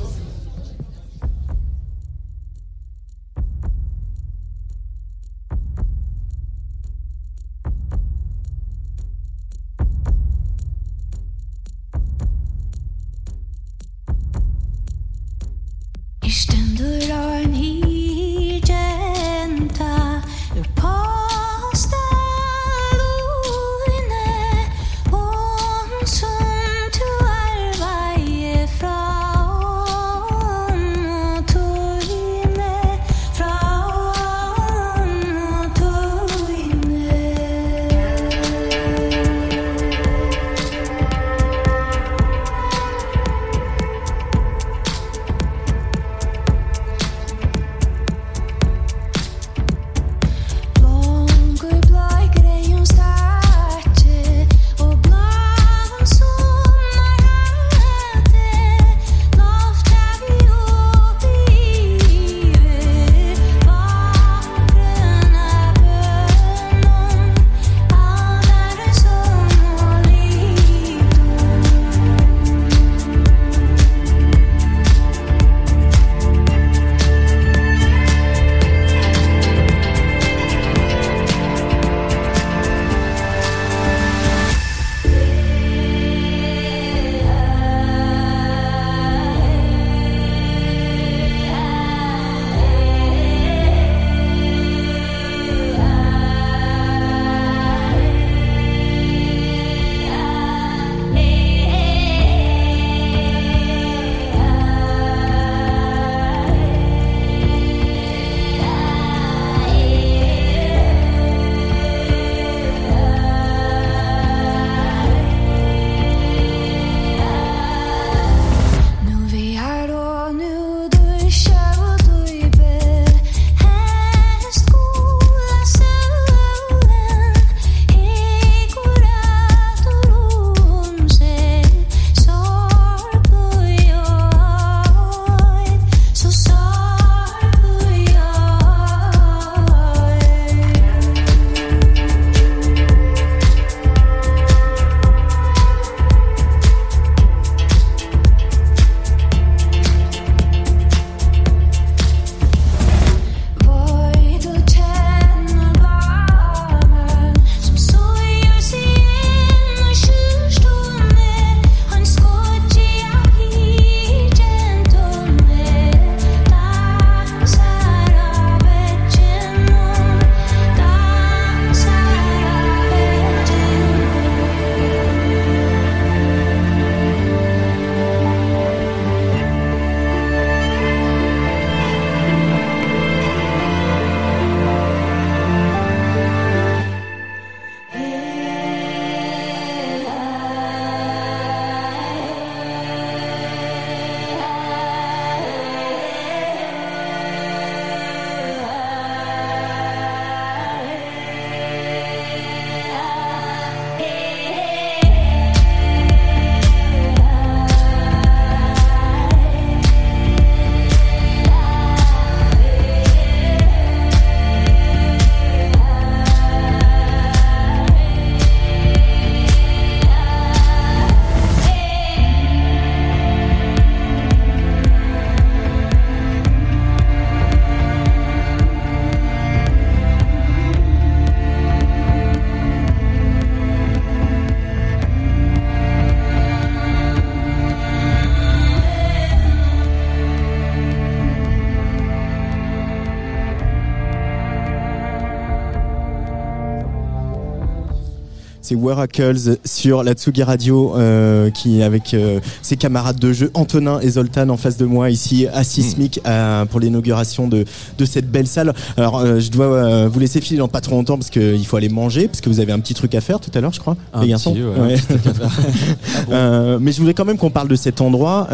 A: C'est Waracles sur la Tsugi Radio euh, qui avec euh, ses camarades de jeu Antonin et Zoltan en face de moi ici à Sismic euh, pour l'inauguration de, de cette belle salle. Alors euh, je dois euh, vous laisser filer dans pas trop longtemps parce qu'il faut aller manger parce que vous avez un petit truc à faire tout à l'heure je crois
F: Un
A: les garçons
F: petit, ouais.
A: Euh, mais je voulais quand même qu'on parle de cet endroit,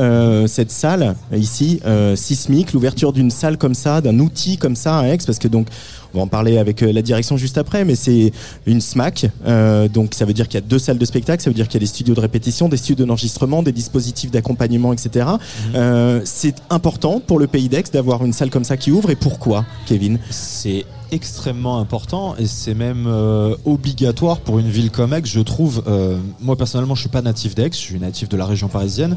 A: cette salle ici, Sismic, l'ouverture d'une salle comme ça, d'un outil comme ça à Aix, parce que donc on va en parler avec euh, la direction juste après, mais c'est une SMAC, euh, donc ça veut dire qu'il y a deux salles de spectacle, ça veut dire qu'il y a des studios de répétition, des studios d'enregistrement, des dispositifs d'accompagnement, etc. Euh, c'est important pour le pays d'Aix d'avoir une salle comme ça qui ouvre, et pourquoi, Kevin?
F: C'est extrêmement important et c'est même euh, obligatoire pour une ville comme Aix, je trouve. Euh, moi personnellement, je suis pas natif d'Aix, je suis natif de la région parisienne.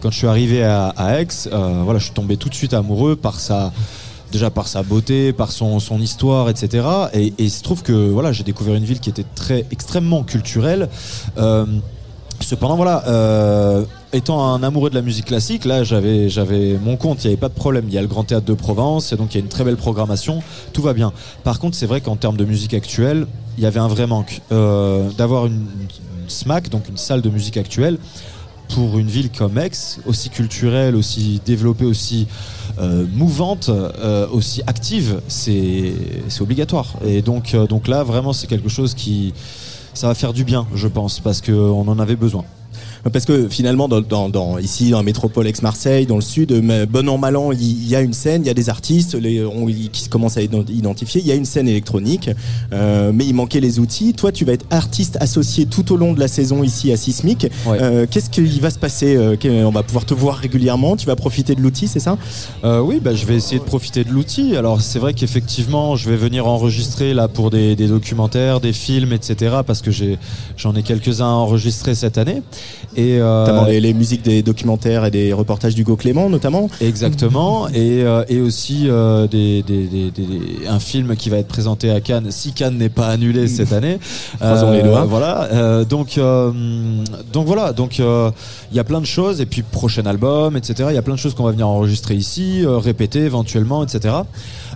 F: Quand je suis arrivé à, à Aix, euh, voilà, je suis tombé tout de suite amoureux par sa déjà par sa beauté, par son, son histoire, etc. Et, il se trouve que voilà, j'ai découvert une ville qui était très extrêmement culturelle. Euh, Cependant, voilà, euh, étant un amoureux de la musique classique, là, j'avais, j'avais mon compte, il n'y avait pas de problème. Il y a le Grand Théâtre de Provence, et donc il y a une très belle programmation, tout va bien. Par contre, c'est vrai qu'en termes de musique actuelle, il y avait un vrai manque. Euh, d'avoir une, une SMAC, donc une salle de musique actuelle, pour une ville comme Aix, aussi culturelle, aussi développée, aussi euh, mouvante, euh, aussi active, c'est obligatoire. Et donc, euh, donc là, vraiment, c'est quelque chose qui ça va faire du bien, je pense, parce qu'on en avait besoin.
A: Parce que finalement, dans, dans, dans- ici, dans la métropole Aix-Marseille, dans le sud, mais bon an, mal an, il y, a une scène, il y a des artistes les, on- qui se commencent à ident- identifier, il y a une scène électronique, euh, mais il manquait les outils. Toi, tu vas être artiste associé tout au long de la saison ici à Sismic. Euh, Qu'est-ce qui va se passer euh, On va pouvoir te voir régulièrement, tu vas profiter de l'outil, c'est ça?
F: Euh, oui, bah, je vais essayer de profiter de l'outil. Alors c'est vrai qu'effectivement, je vais venir enregistrer là pour des, des documentaires, des films, etc. Parce que j'en ai quelques-uns à enregistrer cette année. Et euh,
A: Notamment les, les musiques des documentaires et des reportages d'Hugo Clément, notamment.
F: Exactement, et, euh, et aussi euh, des, des- des- des- un film qui va être présenté à Cannes, si Cannes n'est pas annulé cette année.
A: Croisons les doigts.
F: Voilà, euh, donc, euh, donc voilà, donc euh, il y a plein de choses, et puis prochain album, etc. Il y a plein de choses qu'on va venir enregistrer ici, euh, répéter éventuellement, etc.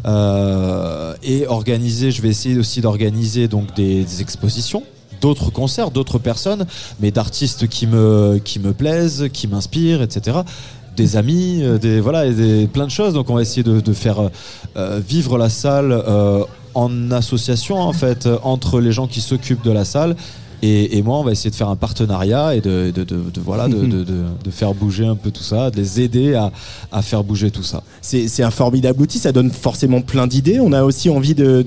F: Euh, et organiser, je vais essayer aussi d'organiser donc des, des expositions d'autres concerts, d'autres personnes, mais d'artistes qui me, plaisent, qui m'inspirent, etc. Des amis, euh, des, voilà, des, plein de choses. Donc on va essayer de, faire euh, vivre la salle euh, en association, en fait, euh, entre les gens qui s'occupent de la salle. Et, et moi, on va essayer de faire un partenariat et de, de, de- de- voilà, de, de- de- de faire bouger un peu tout ça, de les aider à, à faire bouger tout ça.
A: C'est un formidable outil, ça donne forcément plein d'idées. On a aussi envie de,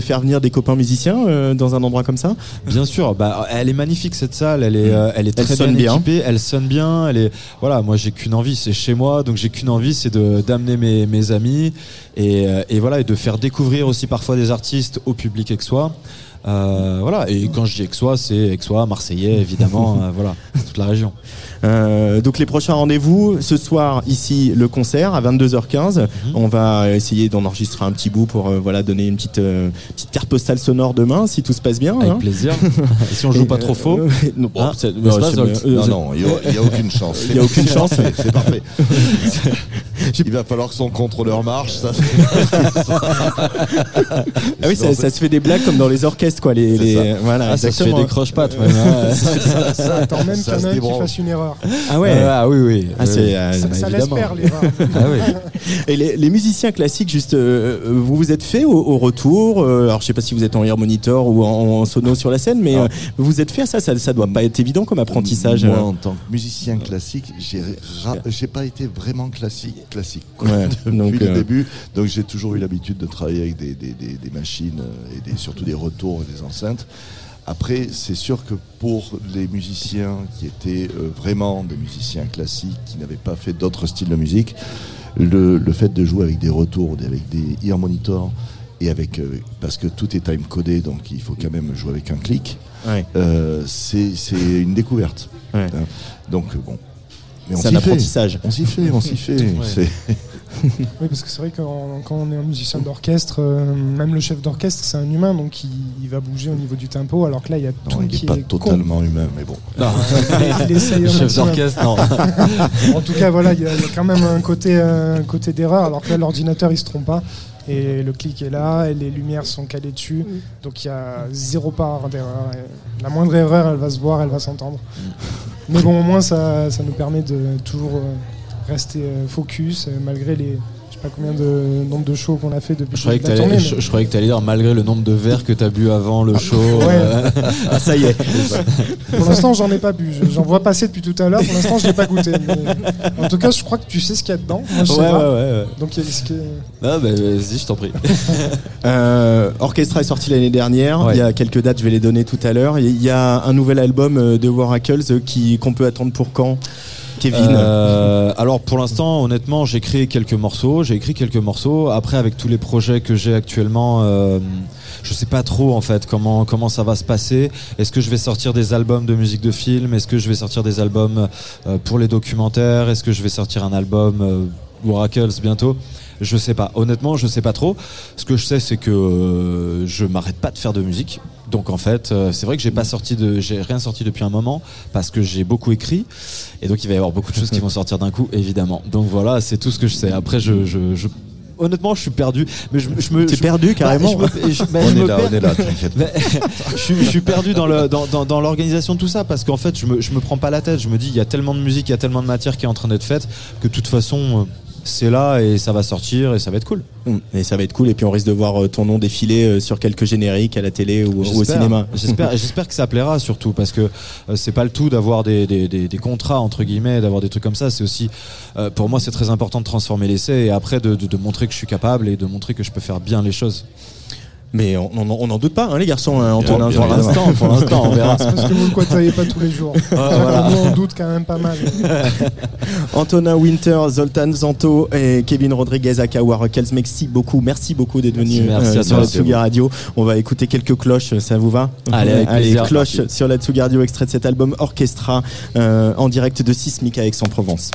A: faire venir des copains musiciens euh, dans un endroit comme ça?
F: Bien sûr, bah, elle est magnifique cette salle, elle est, euh, elle est
A: Elle
F: très
A: sonne
F: bien
A: bien.
F: équipée, elle sonne bien, elle est, voilà, moi j'ai qu'une envie, c'est chez moi, donc j'ai qu'une envie, c'est d'amener mes, mes amis et, euh, et voilà et de faire découvrir aussi parfois des artistes au public aixois. Euh, voilà, et quand je dis aixois, c'est aixois, marseillais évidemment, euh, voilà, toute la région.
A: Euh, donc les prochains rendez-vous ce soir ici le concert à 22h15.
F: Mhm.
A: On va essayer d'en enregistrer un petit bout pour euh, voilà donner une petite euh, petite carte postale sonore demain si tout se passe bien.
F: Avec
A: hein.
F: plaisir. Et si on joue
A: Et,
F: pas trop faux
A: euh, non, bon,
F: pas,
G: Non, non, il n'y a, aucune chance.
A: Il y a aucune chance.
G: C'est parfait. Il va falloir que son contrôleur marche. Ça.
A: Ah oui, ça, ça se fait des blagues comme dans les orchestres quoi. Les,
G: C'est
A: les-
G: ça.
A: voilà.
F: Ah, ça se fait
A: exactement.
F: des croche-pattes même. hein.
H: Ça, ça attend même qu'il fasse une erreur.
A: Ah ouais.
F: Euh, ah oui, oui.
A: Ah, c'est,
F: Oui.
A: euh,
H: Ça, ça l'erreur.
F: Ah oui.
A: Et les, les musiciens classiques, juste, euh, vous vous êtes fait au, au retour. euh, alors, je sais pas si vous êtes en ear monitor ou en, en sono sur la scène, mais euh, vous vous êtes fait à ça, ça. Ça doit pas être évident comme apprentissage.
G: Moi,
A: euh.
G: en tant que musicien classique, j'ai ra- j'ai pas été vraiment classique, classique quoi,
A: Ouais,
G: depuis
A: donc,
G: le
A: euh,
G: début. Donc j'ai toujours eu l'habitude de travailler avec des, des- des- des machines euh, et des- surtout des retours et des enceintes. Après, c'est sûr que pour les musiciens qui étaient euh, vraiment des musiciens classiques, qui n'avaient pas fait d'autres styles de musique, le, le fait de jouer avec des retours, avec des ear monitors et avec euh, parce que tout est time codé, donc il faut quand même jouer avec un clic.
A: Ouais.
G: Euh, c'est c'est une découverte.
A: Ouais.
G: Hein. Donc bon.
A: C'est un
G: s'y fait.
A: apprentissage.
G: On s'y fait, on s'y fait.
H: Oui, parce que c'est vrai que quand on est un musicien d'orchestre, euh, même le chef d'orchestre, c'est un humain, donc il, il va bouger au niveau du tempo, alors que là, il y a
G: Non,
H: tout
G: il
H: qui
G: pas
H: est
G: totalement humain, mais bon.
F: Non.
H: Il-
F: Chef d'orchestre, non.
H: En tout cas, voilà, il y, a il y a quand même un côté, euh, un côté d'erreur, alors que là, l'ordinateur, il se trompe pas. Et le clic est là, et les lumières sont calées dessus. Donc il y a zéro part d'erreur. La moindre erreur, elle va se voir, elle va s'entendre. Mais bon, au moins, ça, ça nous permet de toujours euh, rester euh, focus, euh, malgré les. Je sais pas combien de nombre de shows qu'on a fait depuis
F: Je croyais que je, je croyais que t'allais dire malgré le nombre de verres que t'as bu avant le show. euh,
A: Ah, ça y est.
H: Pour l'instant, j'en ai pas bu. Je- J'en vois passer depuis tout à l'heure. Pour l'instant, je l'ai pas goûté. mais En tout cas, je crois que tu sais ce qu'il y a dedans. Moi, je sais
F: Ouais,
H: pas.
F: ouais, ouais, ouais.
H: Donc, il y a ce qui
F: Ah, bah, vas-y, je t'en prie.
A: Euh, Orchestra est sorti l'année dernière.
F: Ouais.
A: Il y a quelques dates, je vais les donner tout à l'heure. Il y a un nouvel album de Waracles qui qu'on peut attendre pour quand? Kevin
F: Euh, alors pour l'instant, honnêtement, j'ai créé quelques morceaux. J'ai écrit quelques morceaux. Après, avec tous les projets que j'ai actuellement, euh, je sais pas trop en fait comment comment ça va se passer. Est-ce que je vais sortir des albums de musique de film? Est-ce que je vais sortir des albums euh, pour les documentaires? Est-ce que je vais sortir un album Oracles bientôt? Je sais pas. Honnêtement, je sais pas trop. Ce que je sais, c'est que euh, je m'arrête pas de faire de musique. Donc en fait, euh, c'est vrai que j'ai pas sorti de, j'ai rien sorti depuis un moment parce que j'ai beaucoup écrit. Et donc il va y avoir beaucoup de choses qui vont sortir d'un coup, évidemment. Donc voilà, c'est tout ce que je sais. Après, je, je, je- honnêtement, je suis perdu. Mais je, je me,
A: T'es perdu,
F: bah,
A: carrément
F: je me- je- bah,
G: On
F: je
G: est
F: me
G: là, on est là, t'inquiète
F: Mais je, suis, je suis perdu dans le dans, dans, dans l'organisation de tout ça parce qu'en fait je me je me prends pas la tête je me dis il y a tellement de musique il y a tellement de matière qui est en train d'être faite que de toute façon euh, c'est là et ça va sortir et ça va être cool
A: Hum, Et ça va être cool. Et puis on risque de voir euh, ton nom défiler euh, sur quelques génériques à la télé ou, ou au cinéma.
F: J'espère, j'espère que ça plaira surtout parce que euh, c'est pas le tout d'avoir des, des, des, des contrats entre guillemets, d'avoir des trucs comme ça. C'est aussi, pour moi, c'est très important de transformer l'essai et après de, de, de montrer que je suis capable et de montrer que je peux faire bien les choses.
A: Mais on on- on n'en doute pas, hein, les garçons. hein, Antonin,
F: pour
A: Jean-
F: l'instant, pour l'instant, on verra.
H: C'est parce que vous le côtoyez pas tous les jours.
F: voilà.
H: Nous, on doute quand même pas mal.
A: Antonin Winter, Zoltan Zanto et Kevin Rodriguez à Waracles. Merci beaucoup. Merci beaucoup d'être venu
F: Merci à
A: sur la Tsugi Radio. On va écouter quelques cloches. Ça vous va
F: Allez, avec plaisir.
A: cloches
F: Parti.
A: sur la Tsugi Radio, extrait de cet album Orchestra euh, en direct de Sismic à Aix-en-Provence.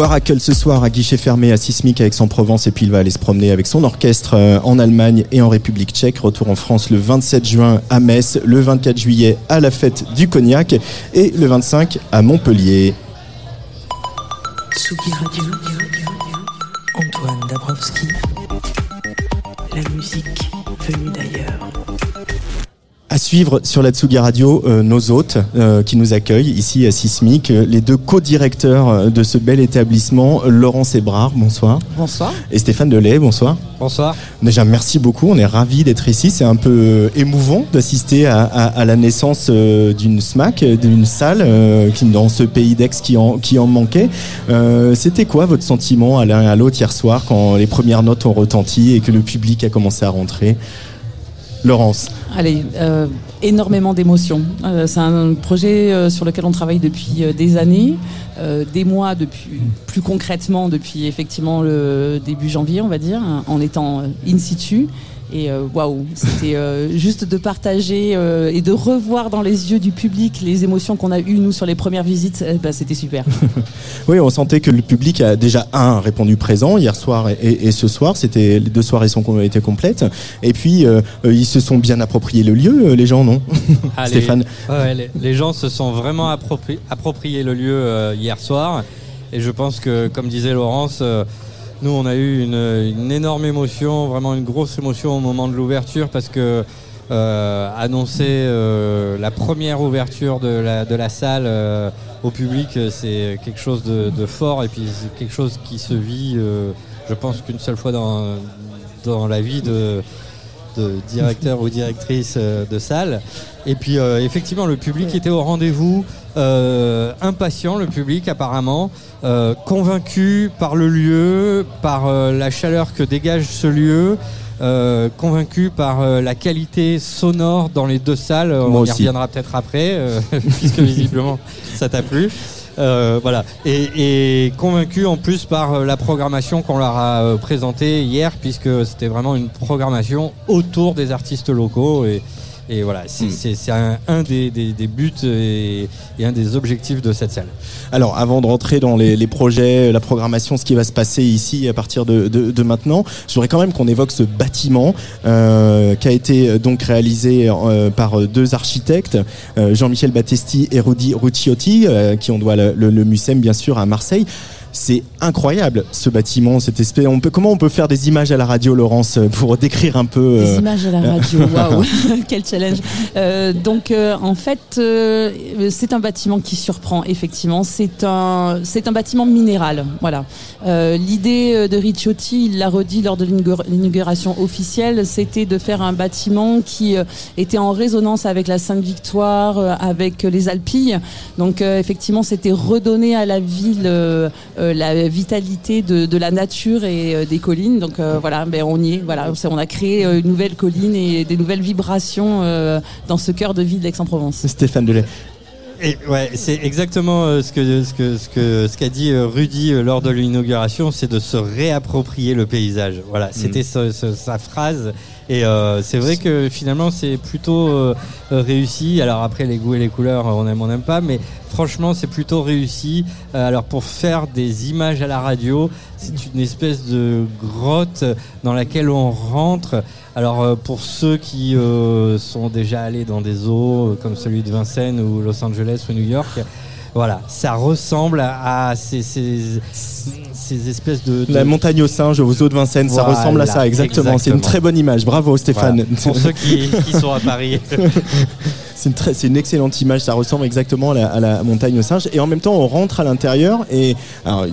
A: Waracle ce soir à guichet fermé à Sismic avec son Provence et puis il va aller se promener avec son orchestre euh, en Allemagne et en République tchèque. Retour en France le 27 juin à Metz, le 24 juillet à la fête du Cognac et le 25 à Montpellier.
I: Antoine Dabrowski. La musique venue d'ailleurs.
A: À suivre sur la Tsugi Radio, euh, nos hôtes euh, qui nous accueillent ici à Sismic, euh, les deux co-directeurs euh, de ce bel établissement, Laurence Ebrard, bonsoir.
J: Bonsoir.
A: Et Stéphane Delay, bonsoir.
J: Bonsoir.
A: Déjà, merci beaucoup. On est ravis d'être ici. C'est un peu euh, émouvant d'assister à, à- à la naissance euh, d'une SMAC, d'une salle euh, qui, dans ce pays d'Aix qui en, qui en manquait. Euh, C'était quoi votre sentiment à l'un et à l'autre hier soir quand les premières notes ont retenti et que le public a commencé à rentrer? Laurence.
K: Allez, euh, énormément d'émotions. Euh, c'est un projet euh, sur lequel on travaille depuis des années, des mois depuis, plus concrètement depuis effectivement le début janvier, on va dire, en étant in situ. Et euh, waouh, c'était euh, juste de partager euh, et de revoir dans les yeux du public les émotions qu'on a eues nous sur les premières visites. eh ben, c'était super.
A: Oui, on sentait que le public a déjà un répondu présent hier soir et, et ce soir. C'était les deux soirées sont ont été complètes. Et puis euh, euh, ils se sont bien appropriés le lieu, euh, les gens, non?
J: Ah, les-
A: Stéphane.
J: ouais, ouais, les, les gens se sont vraiment appropri- appropriés le lieu euh, hier soir. Et je pense que, comme disait Laurence, euh, nous, on a eu une, une énorme émotion, vraiment une grosse émotion au moment de l'ouverture parce que euh, annoncer euh, la première ouverture de la, de la salle euh, au public, euh, c'est quelque chose de, de fort et puis c'est quelque chose qui se vit, euh, je pense, qu'une seule fois dans, dans la vie de, de directeur ou directrice euh, de salle. Et puis euh, effectivement, le public était au rendez-vous, euh, impatient, le public apparemment, euh, convaincu par le lieu, par la chaleur que dégage ce lieu. euh, convaincu par euh, la qualité sonore dans les deux salles,
A: Moi
J: on y
A: aussi.
J: reviendra peut-être après, euh, puisque visiblement ça t'a plu. Euh, voilà, et, convaincu en plus par euh, la programmation qu'on leur a euh, présentée hier, puisque c'était vraiment une programmation autour des artistes locaux. Et, Et voilà, c'est
A: Mm.
J: c'est- un, un des, des- des buts et, et un des objectifs de cette salle.
A: Alors, avant de rentrer dans les, les projets, la programmation, ce qui va se passer ici à partir de, de- de maintenant, je voudrais quand même qu'on évoque ce bâtiment euh, qui a été euh, donc réalisé euh, par deux architectes, euh, Jean-Michel Battesti et Rudy Rucciotti, euh, qui on doit le, le, le MUSEM bien sûr à Marseille. C'est incroyable ce bâtiment, cette espèce. On peut, comment on peut faire des images à la radio, Laurence, pour décrire un peu
K: Des
A: euh,
K: images à la radio, waouh, quel challenge. Euh, donc euh, en fait, euh, c'est un bâtiment qui surprend effectivement. C'est un, c'est un bâtiment minéral, voilà. Euh, L'idée euh, de Ricciotti, il l'a redit lors de l'inaugura- l'inauguration officielle, c'était de faire un bâtiment qui euh, était en résonance avec la Sainte-Victoire, euh, avec les Alpilles. Donc euh, effectivement, c'était redonner à la ville euh, euh, la vitalité de, de la nature et euh, des collines. Donc euh, voilà, ben on y est. Voilà, on a créé euh, une nouvelle colline et des nouvelles vibrations euh, dans ce cœur de ville d'Aix-en-Provence.
A: Stéphane Delay.
J: Et ouais, c'est exactement euh, ce que ce que ce que ce qu'a dit euh, Rudy euh, lors de l'inauguration, c'est de se réapproprier le paysage. Voilà, c'était ce- ce- sa phrase. Et euh, c'est vrai que finalement c'est plutôt euh, réussi. Alors après les goûts et les couleurs, on aime on n'aime pas, mais franchement c'est plutôt réussi. Euh, alors pour faire des images à la radio, c'est une espèce de grotte dans laquelle on rentre. Alors euh, pour ceux qui euh, sont déjà allés dans des zoos euh, comme celui de Vincennes ou Los Angeles ou New York, voilà, ça ressemble à ces, ces, ces espèces de, de-
A: La montagne aux singes aux eaux de Vincennes, ça ressemble à ça, exactement. C'est une très bonne image. Bravo Stéphane.
J: Voilà. Pour ceux qui, qui sont à Paris.
A: C'est une, très- c'est une excellente image, ça ressemble exactement à la, à la montagne aux singes. Et en même temps, on rentre à l'intérieur et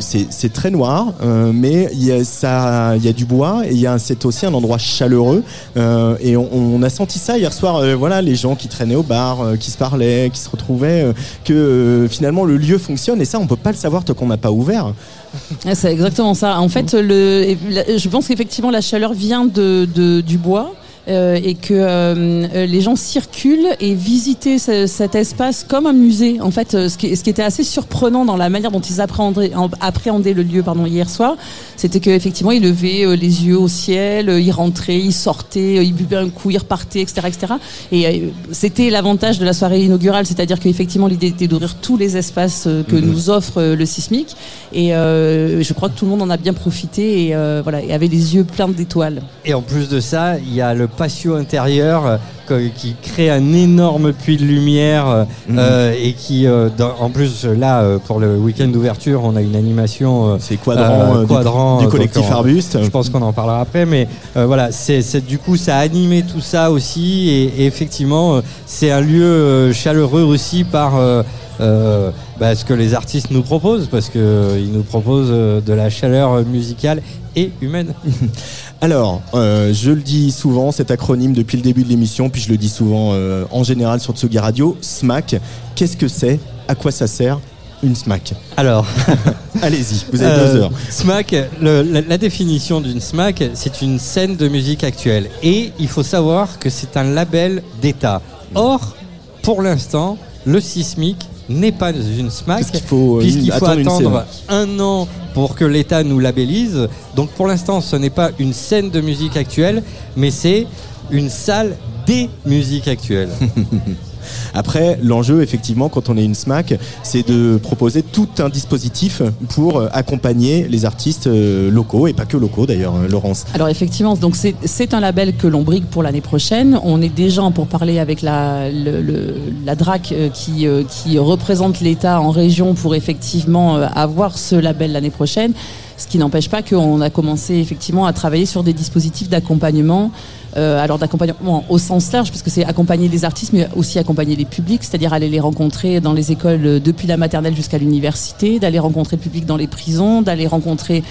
A: c'est, très noir, euh, mais il y, a, ça, il y a du bois et c'est aussi un endroit chaleureux. Euh, et on, on a senti ça hier soir, euh, voilà, les gens qui traînaient au bar, euh, qui se parlaient, qui se retrouvaient, euh, que euh, finalement le lieu fonctionne. Et ça, on peut pas le savoir tant qu'on n'a pas ouvert.
K: C'est exactement ça. En fait, le, je pense qu'effectivement la chaleur vient de- du bois. Euh, et que euh, euh, les gens circulent et visiter ce- cet espace comme un musée. En fait, ce qui, ce qui était assez surprenant dans la manière dont ils appréhendaient, en- appréhendaient le lieu pardon, hier soir, c'était qu'effectivement, ils levaient les yeux au ciel, ils rentraient, ils sortaient, ils buvaient un coup, ils repartaient, etc. etc. Et c'était l'avantage de la soirée inaugurale, c'est-à-dire qu'effectivement, l'idée était d'ouvrir tous les espaces que
J: Mhm.
K: nous offre le sismique. Et euh, je crois que tout le monde en a bien profité et, euh, voilà, et avait les yeux pleins d'étoiles.
J: Et en plus de ça, il y a le patio intérieur euh, qui crée un énorme puits de lumière euh, et qui, dans- en plus là, pour le week-end d'ouverture, on a une animation.
A: C'est quadrant, du-
J: quadrant
A: du
J: donc
A: collectif
J: on-
A: Arbuste.
J: Je pense qu'on en parlera après, mais voilà, c'est du coup ça a animé tout ça aussi et, et effectivement, c'est un lieu chaleureux aussi par euh, bah, ce que les artistes nous proposent parce que euh, nous proposent euh, de la chaleur musicale et humaine.
A: Alors, euh, je le dis souvent, cet acronyme depuis le début de l'émission, puis je le dis souvent euh, en général sur Tsugi Radio, SMAC. Qu'est-ce que c'est? À quoi ça sert Une SMAC.
J: Alors,
A: allez-y, vous avez
J: Euh,
A: deux heures.
J: SMAC, le- la, la définition d'une SMAC, c'est une scène de musique actuelle. Et il faut savoir que c'est un label d'État. Or, pour l'instant, le sismique n'est pas une SMAC,
A: faut, euh,
J: puisqu'il faut
A: attendre
J: attendre un an pour que l'État nous labellise. Donc pour l'instant, ce n'est pas une scène de musique actuelle, mais c'est une salle des musiques actuelles.
A: Après, l'enjeu, effectivement, quand on est une SMAC, c'est de proposer tout un dispositif pour euh, accompagner les artistes euh, locaux, et pas que locaux d'ailleurs, euh, Laurence.
K: Alors effectivement, c'est- un label que l'on brigue pour l'année prochaine. On est déjà pour parler avec la, DRAC euh, qui, représente l'État en région pour effectivement avoir ce label l'année prochaine. Ce qui n'empêche pas qu'on a commencé effectivement à travailler sur des dispositifs d'accompagnement. Euh, alors d'accompagnement au sens large, parce que c'est accompagner les artistes, mais aussi accompagner les publics, c'est-à-dire aller les rencontrer dans les écoles euh, depuis la maternelle jusqu'à l'université, d'aller rencontrer le public dans les prisons, d'aller rencontrer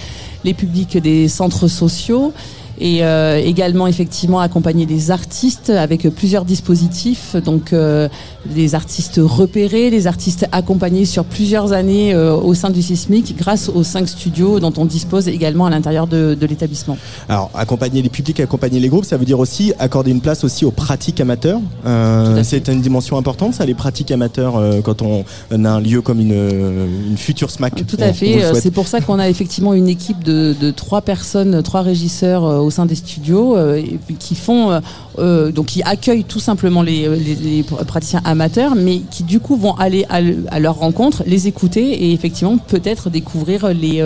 K: les publics des centres sociaux et euh, également effectivement accompagner les artistes avec plusieurs dispositifs donc euh, les artistes repérés les artistes accompagnés sur plusieurs années euh, au sein du sismique grâce aux cinq studios dont on dispose également à l'intérieur de, de l'établissement
A: Alors, accompagner les publics, accompagner les groupes, ça veut dire aussi accorder une place aussi aux pratiques amateurs. Euh, c'est une dimension importante, ça, les pratiques amateurs, euh, quand on, a un lieu comme une, euh, une future SMAC.
K: Tout à
A: on
K: fait. C'est pour ça qu'on a effectivement une équipe de, de trois personnes, trois régisseurs au sein des studios euh, qui font euh, euh, donc qui accueillent tout simplement les, les- les praticiens amateurs, mais qui du coup vont aller à, le- à leur rencontre, les écouter et effectivement peut-être découvrir les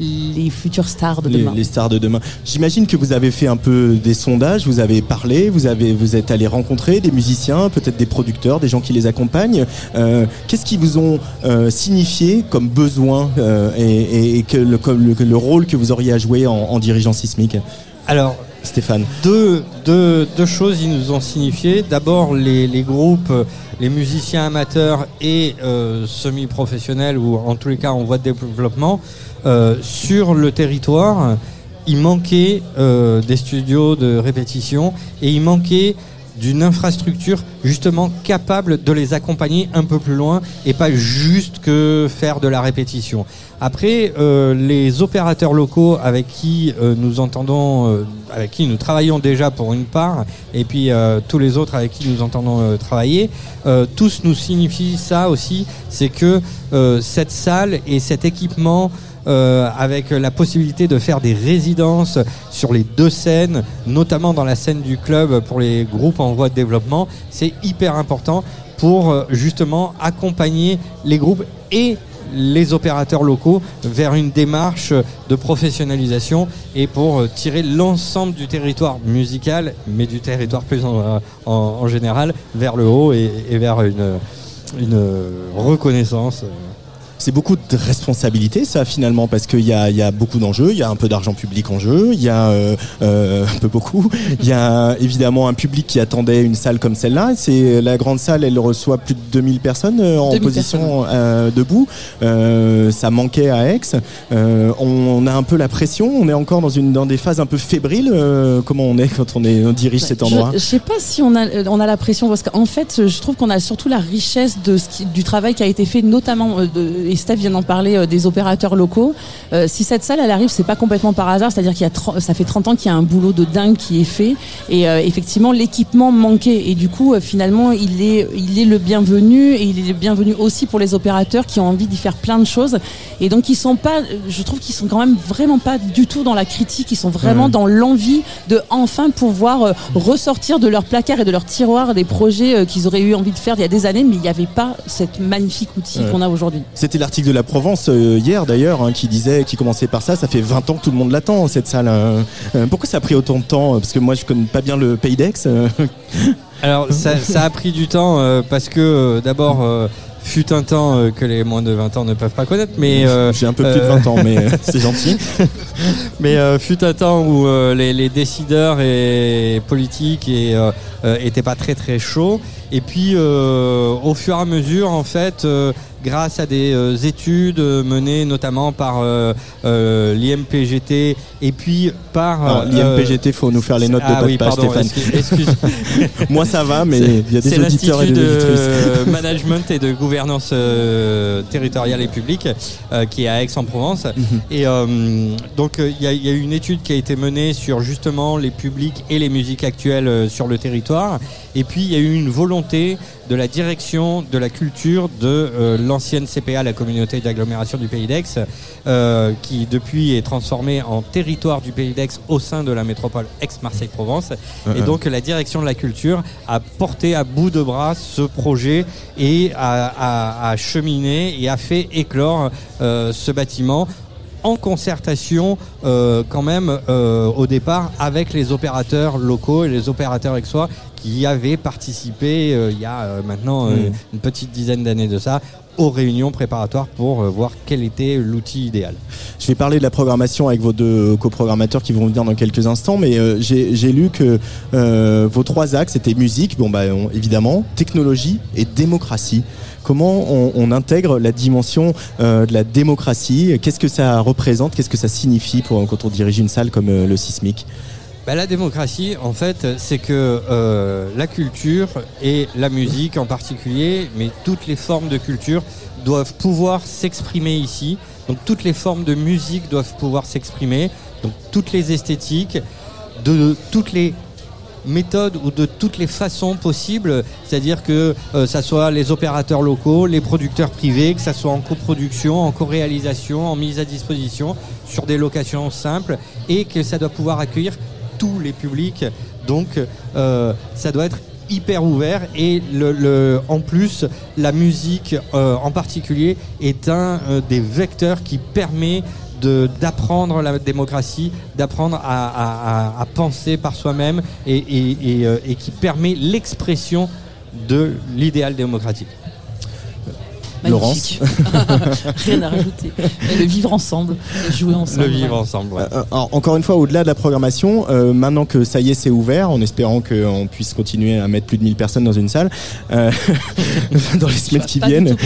K: les futures stars de demain.
A: les stars de demain. J'imagine que vous avez fait un peu des sondages, vous avez parlé, vous avez vous êtes allé rencontrer des musiciens, peut-être des producteurs, des gens qui les accompagnent. Euh, Qu'est-ce qu'ils vous ont euh, signifié comme besoin euh, et, que le, comme le, rôle que vous auriez à jouer en, en dirigeant Sismic?
J: Alors,
A: Stéphane.
J: Deux, deux, deux choses ils nous ont signifié. D'abord, les, les groupes, les musiciens amateurs et euh, semi-professionnels, ou en tous les cas en voie de développement, euh, sur le territoire, il manquait euh, des studios de répétition et il manquait d'une infrastructure justement capable de les accompagner un peu plus loin et pas juste que faire de la répétition. Après, euh, les opérateurs locaux avec qui euh, nous entendons, euh, avec qui nous travaillons déjà pour une part, et puis euh, tous les autres avec qui nous entendons euh, travailler, euh, tous nous signifient ça aussi, c'est que cette salle et cet équipement euh, avec la possibilité de faire des résidences sur les deux scènes, notamment dans la scène du club pour les groupes en voie de développement, c'est hyper important pour justement accompagner les groupes et les opérateurs locaux vers une démarche de professionnalisation et pour euh, tirer l'ensemble du territoire musical, mais du territoire plus en, en général, vers le haut et, vers une, une reconnaissance.
A: C'est beaucoup de responsabilité, ça, finalement, parce qu'il y a, y a beaucoup d'enjeux, il y a un peu d'argent public en jeu, il y a euh, euh, un peu beaucoup, il y a évidemment un public qui attendait une salle comme celle-là. C'est la grande salle, elle reçoit plus de 2000 personnes euh, en
K: 2000
A: position euh, debout. Euh, ça manquait à Aix. Euh, on, on a un peu la pression, on est encore dans une dans des phases un peu fébriles. euh, comment on est quand on est on dirige cet endroit
K: Je, je sais pas si on a, on a la pression parce qu'en fait, je trouve qu'on a surtout la richesse de ce qui- du travail qui a été fait, notamment euh, de, et Steph vient d'en parler euh, des opérateurs locaux. Euh, si cette salle elle arrive, c'est pas complètement par hasard, c'est-à-dire qu'il y a 30 ça fait 30 ans qu'il y a un boulot de dingue qui est fait et euh, effectivement l'équipement manquait et du coup finalement il est il est le bienvenu et il est le bienvenu aussi pour les opérateurs qui ont envie d'y faire plein de choses et donc ils sont pas, je trouve qu'ils sont quand même vraiment pas du tout dans la critique, ils sont vraiment dans l'envie de enfin pouvoir ressortir de leur placard et de leur tiroir des projets qu'ils auraient eu envie de faire il y a des années, mais il n'y avait pas cette magnifique outil
A: Ouais.
K: qu'on a aujourd'hui.
A: C'était l'article de la Provence euh, hier d'ailleurs hein, qui disait, qui commençait par ça. Ça fait 20 ans que tout le monde l'attend cette salle. hein. Euh, pourquoi ça a pris autant de temps Parce que moi je connais pas bien le Pays d'Aix. euh.
J: Alors ça, ça a pris du temps euh, parce que euh, d'abord euh, fut un temps euh, que les moins de 20 ans ne peuvent pas connaître, mais euh,
A: j'ai un peu plus de 20 ans, mais euh, c'est gentil.
J: mais euh, fut un temps où euh, les, les décideurs et politiques et euh, euh, étaient pas très très chauds. Et puis euh, au fur et à mesure, en fait, euh, grâce à des euh, études euh, menées notamment par euh, l'IMPGT et puis par
A: L'IMPGT, faut nous faire les notes de
J: ah oui, pardon,
A: Stéphane.
J: excuse-.
A: Moi ça va, mais il y a des auditeurs et des
J: de management et de gouvernance territoriale et publique qui est à Aix-en-Provence.
A: Mhm.
J: Et donc il y, a- il y a eu une étude qui a été menée sur justement les publics et les musiques actuelles sur le territoire. Et puis il y a eu une volonté de la direction de la culture de euh, l'ancienne CPA, la communauté d'agglomération du Pays d'Aix, euh, qui depuis est transformée en territoire du Pays d'Aix au sein de la métropole Aix-Marseille-Provence. Et donc la direction de la culture a porté à bout de bras ce projet et a, a- a cheminé et a fait éclore euh, ce bâtiment en concertation euh, quand même euh, au départ avec les opérateurs locaux et les opérateurs aixois qui avaient participé euh, il y a euh, maintenant euh,
A: Mm.
J: une petite dizaine d'années de ça aux réunions préparatoires pour voir quel était l'outil idéal.
A: Je vais parler de la programmation avec vos deux coprogrammateurs qui vont venir dans quelques instants, mais euh, j'ai lu que euh, vos trois axes étaient musique, bon bah on- évidemment, technologie et démocratie. Comment on, on intègre la dimension euh, de la démocratie? Qu'est-ce que ça représente? Qu'est-ce que ça signifie pour quand on dirige une salle comme le Sismic?
J: Bah, la démocratie, en fait, c'est que euh, la culture et la musique en particulier, mais toutes les formes de culture doivent pouvoir s'exprimer ici. Donc toutes les formes de musique doivent pouvoir s'exprimer. Donc toutes les esthétiques, de toutes les méthodes ou de toutes les façons possibles, c'est-à-dire que euh, ça soit les opérateurs locaux, les producteurs privés, que ça soit en coproduction, en co-réalisation, en mise à disposition, sur des locations simples, et que ça doit pouvoir accueillir tous les publics. Donc euh, ça doit être hyper ouvert et le, en plus la musique euh, en particulier est un euh, des vecteurs qui permet d'apprendre la démocratie, d'apprendre à, penser par soi-même et qui permet l'expression de l'idéal démocratique.
K: Magnifique. Rien à rajouter. Le vivre ensemble, le jouer ensemble.
J: Le vivre ensemble. ouais.
A: Euh, alors, encore une fois, au-delà de la programmation, euh, maintenant que ça y est, c'est ouvert, en espérant qu'on puisse continuer à mettre plus de 1000 personnes dans une salle, euh, dans les semaines qui viennent.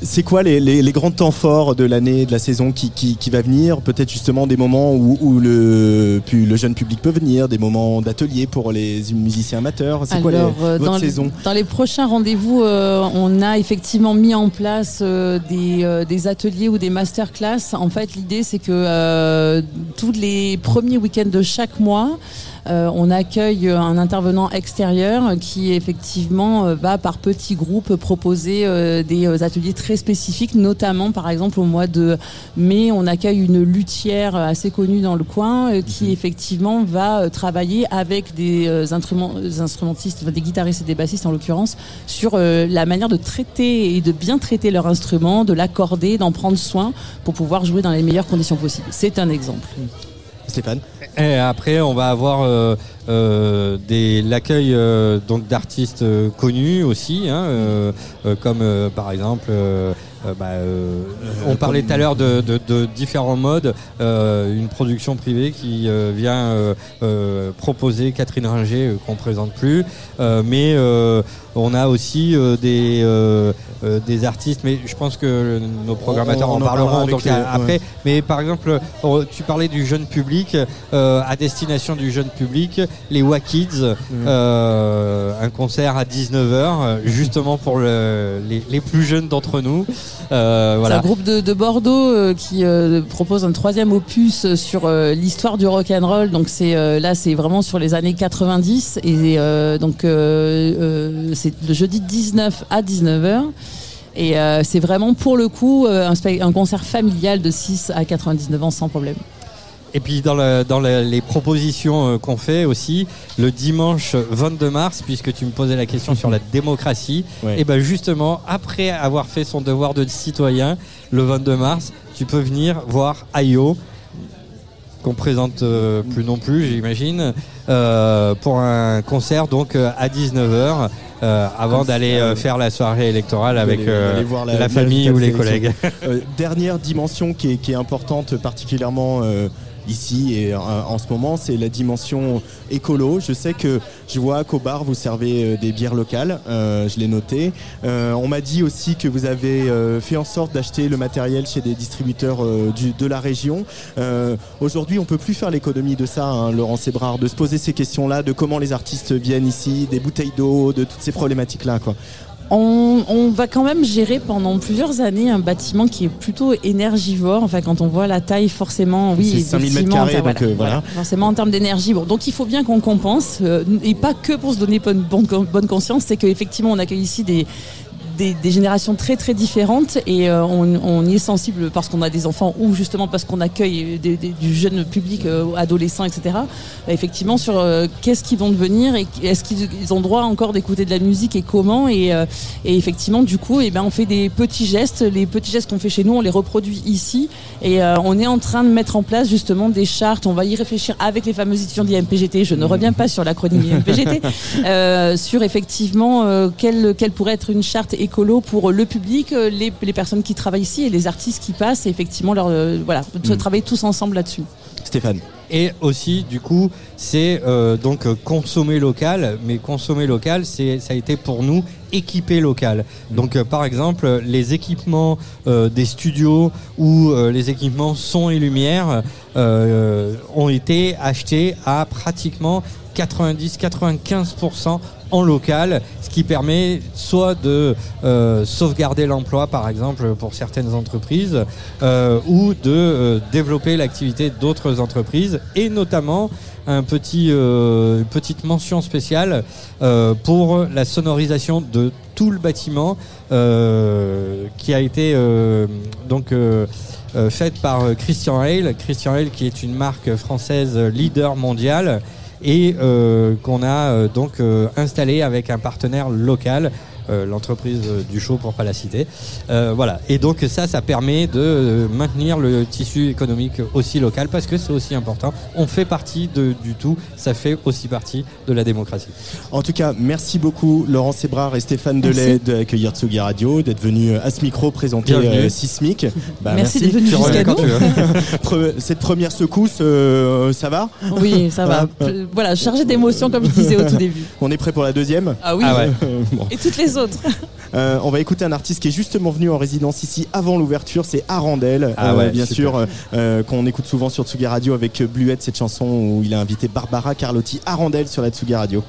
A: C'est quoi les, les- les grands temps forts de l'année, de la saison qui, qui, qui va venir? Peut-être justement des moments où, où le, le jeune public peut venir, des moments d'atelier pour les musiciens amateurs. C'est quoi les,
K: euh,
A: votre
K: dans,
A: saison?
K: dans les prochains rendez-vous, euh, on a effectivement mis en place euh, des, euh, des ateliers ou des masterclass. En fait, l'idée, c'est que euh, tous les premiers week-ends de chaque mois, euh, on accueille un intervenant extérieur qui effectivement euh, va par petits groupes proposer euh, des euh, ateliers très spécifiques, notamment par exemple au mois de mai, on accueille une luthière assez connue dans le coin euh, qui effectivement va euh, travailler avec des euh, instruments- des instrumentistes, enfin, des guitaristes et des bassistes en l'occurrence, sur euh, la manière de traiter et de bien traiter leur instrument, de l'accorder, d'en prendre soin pour pouvoir jouer dans les meilleures conditions possibles. C'est un exemple.
A: Stéphane?
J: Et après, on va avoir euh, des l'accueil euh, donc d'artistes euh, connus aussi, hein, euh, euh, comme euh, par exemple. bah, euh, on parlait tout à l'heure de, de- de différents modes. euh, une production privée qui euh, vient euh, euh, proposer Catherine Ringer qu'on présente plus, Euh, mais euh, on a aussi euh, des euh, euh, des artistes. Mais je pense que nos programmateurs
A: on
J: en parleront donc
A: les-
J: après.
A: ouais.
J: Mais par exemple, on- tu parlais du jeune public, euh, à destination du jeune public, les Wakids, euh, un concert à 19h, justement pour le- les, les plus jeunes d'entre nous. Euh,
K: C'est un groupe de, de Bordeaux euh, qui euh, propose un troisième opus sur euh, l'histoire du rock and roll. Donc c'est euh, là c'est vraiment sur les années 90 et euh, donc euh, euh, c'est le jeudi 19 à 19h. Et euh, c'est vraiment pour le coup euh, un, un concert familial de 6 à 99 ans sans problème.
J: Et puis dans, le- dans le- les propositions euh, qu'on fait aussi, le dimanche 22 mars, puisque tu me posais la question sur la démocratie,
A: Ouais.
J: et ben justement, après avoir fait son devoir de citoyen, le 22 mars, tu peux venir voir Ayo, qu'on présente euh, plus non plus, j'imagine, euh, pour un concert donc euh, à 19h. euh, avant d'aller faire la soirée électorale avec la, famille ou les collègues.
A: Dernière dimension qui est, qui est importante particulièrement ici et euh, en ce moment, c'est la dimension écolo. Je sais que je vois qu'au bar vous servez euh, des bières locales, euh, je l'ai noté. Euh, on m'a dit aussi que vous avez euh, fait en sorte d'acheter le matériel chez des distributeurs euh, du, de la région. Aujourd'hui, on peut plus faire l'économie de ça, hein, Laurent Sébrard, de se poser ces questions-là, de comment les artistes viennent ici, des bouteilles d'eau, de toutes ces problématiques-là.
K: On, on va quand même gérer pendant plusieurs années un bâtiment qui est plutôt énergivore. Enfin, quand on voit la taille, forcément, oui,
A: C'est 5000 mètres carrés, donc, euh, voilà.
K: Forcément en termes d'énergie. Bon, donc il faut bien qu'on compense, euh, et pas que pour se donner bonne, bonne, bonne conscience, c'est qu'effectivement on accueille ici des des, des générations très très différentes et euh, on, on y est sensible parce qu'on a des enfants ou justement parce qu'on accueille des- des- du jeune public, euh, adolescent, etc. Euh, effectivement sur euh, qu'est-ce qu'ils vont devenir et est-ce qu'ils ils ont droit encore d'écouter de la musique et comment et, et effectivement du coup eh ben, on fait des petits gestes, les petits gestes qu'on fait chez nous on les reproduit ici et on est en train de mettre en place justement des chartes, on va y réfléchir avec les fameux étudiants d'IMPGT, je ne reviens pas sur l'acronyme IMPGT, sur effectivement quelle, quelle pourrait être une charte écolo pour le public, euh, les, les personnes qui travaillent ici et les artistes qui passent et effectivement leur, euh, voilà, de
J: Mm.
K: travailler tous ensemble là-dessus.
A: Stéphane.
J: Et aussi, du coup, c'est euh, donc consommer local, mais consommer local, c'est ça a été pour nous équiper local. Donc, euh, par exemple, les équipements euh, des studios ou les équipements son et lumière ont été achetés à pratiquement 90-95% en local, ce qui permet soit de euh, sauvegarder l'emploi, par exemple, pour certaines entreprises, euh, ou de euh, développer l'activité d'autres entreprises, et notamment un petit, une petite mention spéciale pour la sonorisation de tout le bâtiment qui a été donc faite par Christian Hale. Christian Hale qui est une marque française leader mondiale et euh, qu'on a euh, donc euh, installé avec un partenaire local. Euh, l'entreprise euh, du show pour pas la citer Euh, voilà et donc ça ça permet de euh, maintenir le tissu économique aussi local parce que c'est aussi important on fait partie de, du tout ça fait aussi partie de la démocratie
D: En tout cas, merci beaucoup Laurent Sébrard et Stéphane. Delay d'accueillir Tsugi Radio, d'être venus à ce micro présenter euh, Sismic. Bah,
K: Merci d'être venu
D: quand
K: nous.
D: tu veux. Cette première secousse, euh, ça va?
K: Oui, ça va.
D: Voilà.
K: Voilà, chargé d'émotions comme je disais au tout début.
D: On est prêt pour la deuxième?
K: Ah oui.
D: Ah ouais. Bon.
K: Et toutes les autres.
D: Euh, on va écouter un artiste qui est justement venu en résidence ici avant l'ouverture, c'est Arandel,
J: Ah ouais,
D: bien
J: super.
D: sûr, euh, euh, qu'on écoute souvent sur Tsugi Radio avec Bluette, cette chanson où il a invité Barbara Carlotti. Arandel sur la Tsugi Radio.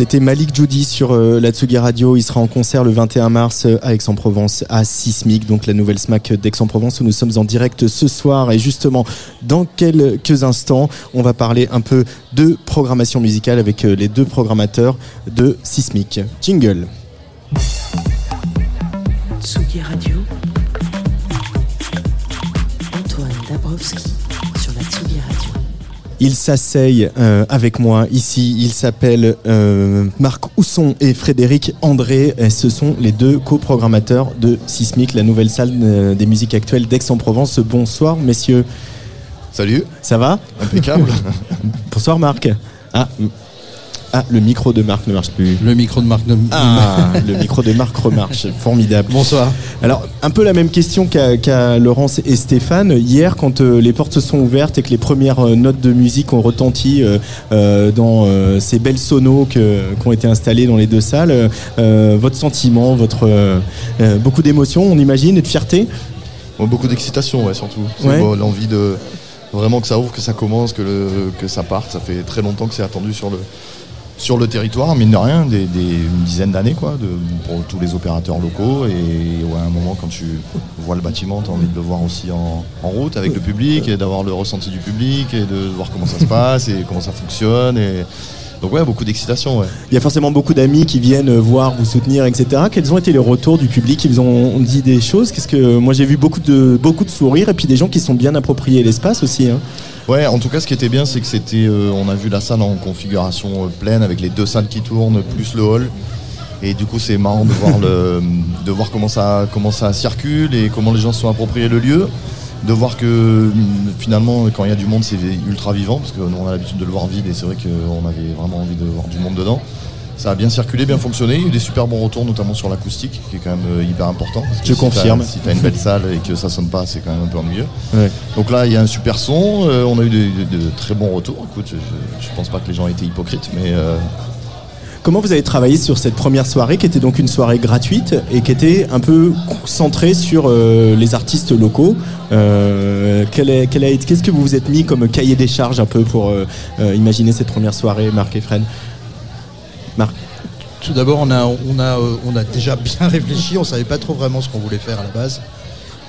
A: C'était Malik Judy sur euh, la Tsugi Radio. Il sera en concert le 21 mars euh, à Aix-en-Provence, à Sismic, donc la nouvelle SMAC d'Aix-en-Provence où nous sommes en direct ce soir. Et justement, dans quelques instants, on va parler un peu de programmation musicale avec euh, les deux programmateurs de Sismic. Jingle. Ils s'asseyent euh, avec moi ici. Ils s'appellent euh, Marc Housson et Frédéric André. Et ce sont les deux coprogrammateurs de Sismic, la nouvelle salle euh, des musiques actuelles d'Aix-en-Provence. Bonsoir, messieurs.
G: Salut.
A: Ça va?
G: Impeccable.
A: Bonsoir, Marc. Ah, ah, le micro de Marc ne marche plus.
L: Le micro de Marc ne
A: Ah, le micro de Marc remarche. Formidable.
L: Bonsoir.
A: Alors, un peu la même question qu'à Laurence et Stéphane. Hier, quand euh, les portes se sont ouvertes et que les premières euh, notes de musique ont retenti euh, dans euh, ces belles sonos qui ont été installées dans les deux salles, votre sentiment, votre beaucoup d'émotions, on imagine, et de fierté?
G: Beaucoup d'excitation, ouais, surtout. C'est
A: Ouais.
G: bon, l'envie de vraiment que ça ouvre, que ça commence, que, le, que ça parte. Ça fait très longtemps que c'est attendu sur le, sur le territoire, mine de rien, des, des- une dizaine d'années, quoi, pour tous les opérateurs locaux. Et ouais, à un moment, quand tu vois le bâtiment, tu as envie de le voir aussi en, route avec le public, et d'avoir le ressenti du public, et de voir comment ça se passe, et comment ça fonctionne. Donc, ouais, beaucoup d'excitation.
A: Il y a forcément beaucoup d'amis qui viennent voir, vous soutenir, etc. Quels ont été les retours du public? Ils ont dit des choses? Qu'est-ce que moi j'ai vu beaucoup de beaucoup de sourires et puis des gens qui sont bien appropriés l'espace aussi. hein.
G: Ouais, en tout cas, ce qui était bien, c'est que c'était, euh, on a vu la salle en configuration euh, pleine avec les deux salles qui tournent plus le hall. Et du coup, c'est marrant de voir comment ça, circule et comment les gens se sont appropriés le lieu. De voir que hum, finalement, quand il y a du monde, c'est ultra vivant parce que nous, on a l'habitude de le voir vide et c'est vrai qu'on avait vraiment envie de voir du monde dedans. Ça a bien circulé, bien fonctionné. Il y a eu des super bons retours, notamment sur l'acoustique, qui est quand même euh, hyper important. parce que
A: Je
G: si t'as-
A: confirme.
G: Si tu as une belle salle et que ça sonne pas, c'est quand même un peu ennuyeux.
A: Ouais.
G: Donc là, il y a un super son. euh, on a eu de, de- de très bons retours. Écoute, je, je pense pas que les gens étaient hypocrites, mais euh,
A: Comment vous avez travaillé sur cette première soirée qui était donc une soirée gratuite et qui était un peu centrée sur euh, les artistes locaux euh, Qu'est-ce que vous vous êtes mis comme cahier des charges un peu pour imaginer cette première soirée, Marc et Fred? Marc
L: Tout d'abord, on a, on, a, euh, on a déjà bien réfléchi, on savait pas trop vraiment ce qu'on voulait faire à la base.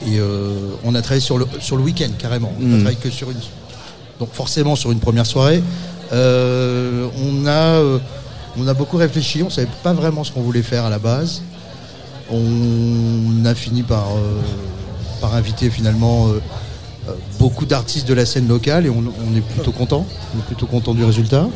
L: Et euh, on a travaillé sur le, sur le week-end carrément. On a
A: Mm.
L: travaillé que sur une. Donc forcément sur une première soirée. Euh, on, a, on a beaucoup réfléchi, on savait pas vraiment ce qu'on voulait faire à la base. On a fini par, euh, par inviter finalement beaucoup d'artistes de la scène locale et on, on est plutôt content. On est plutôt content du résultat.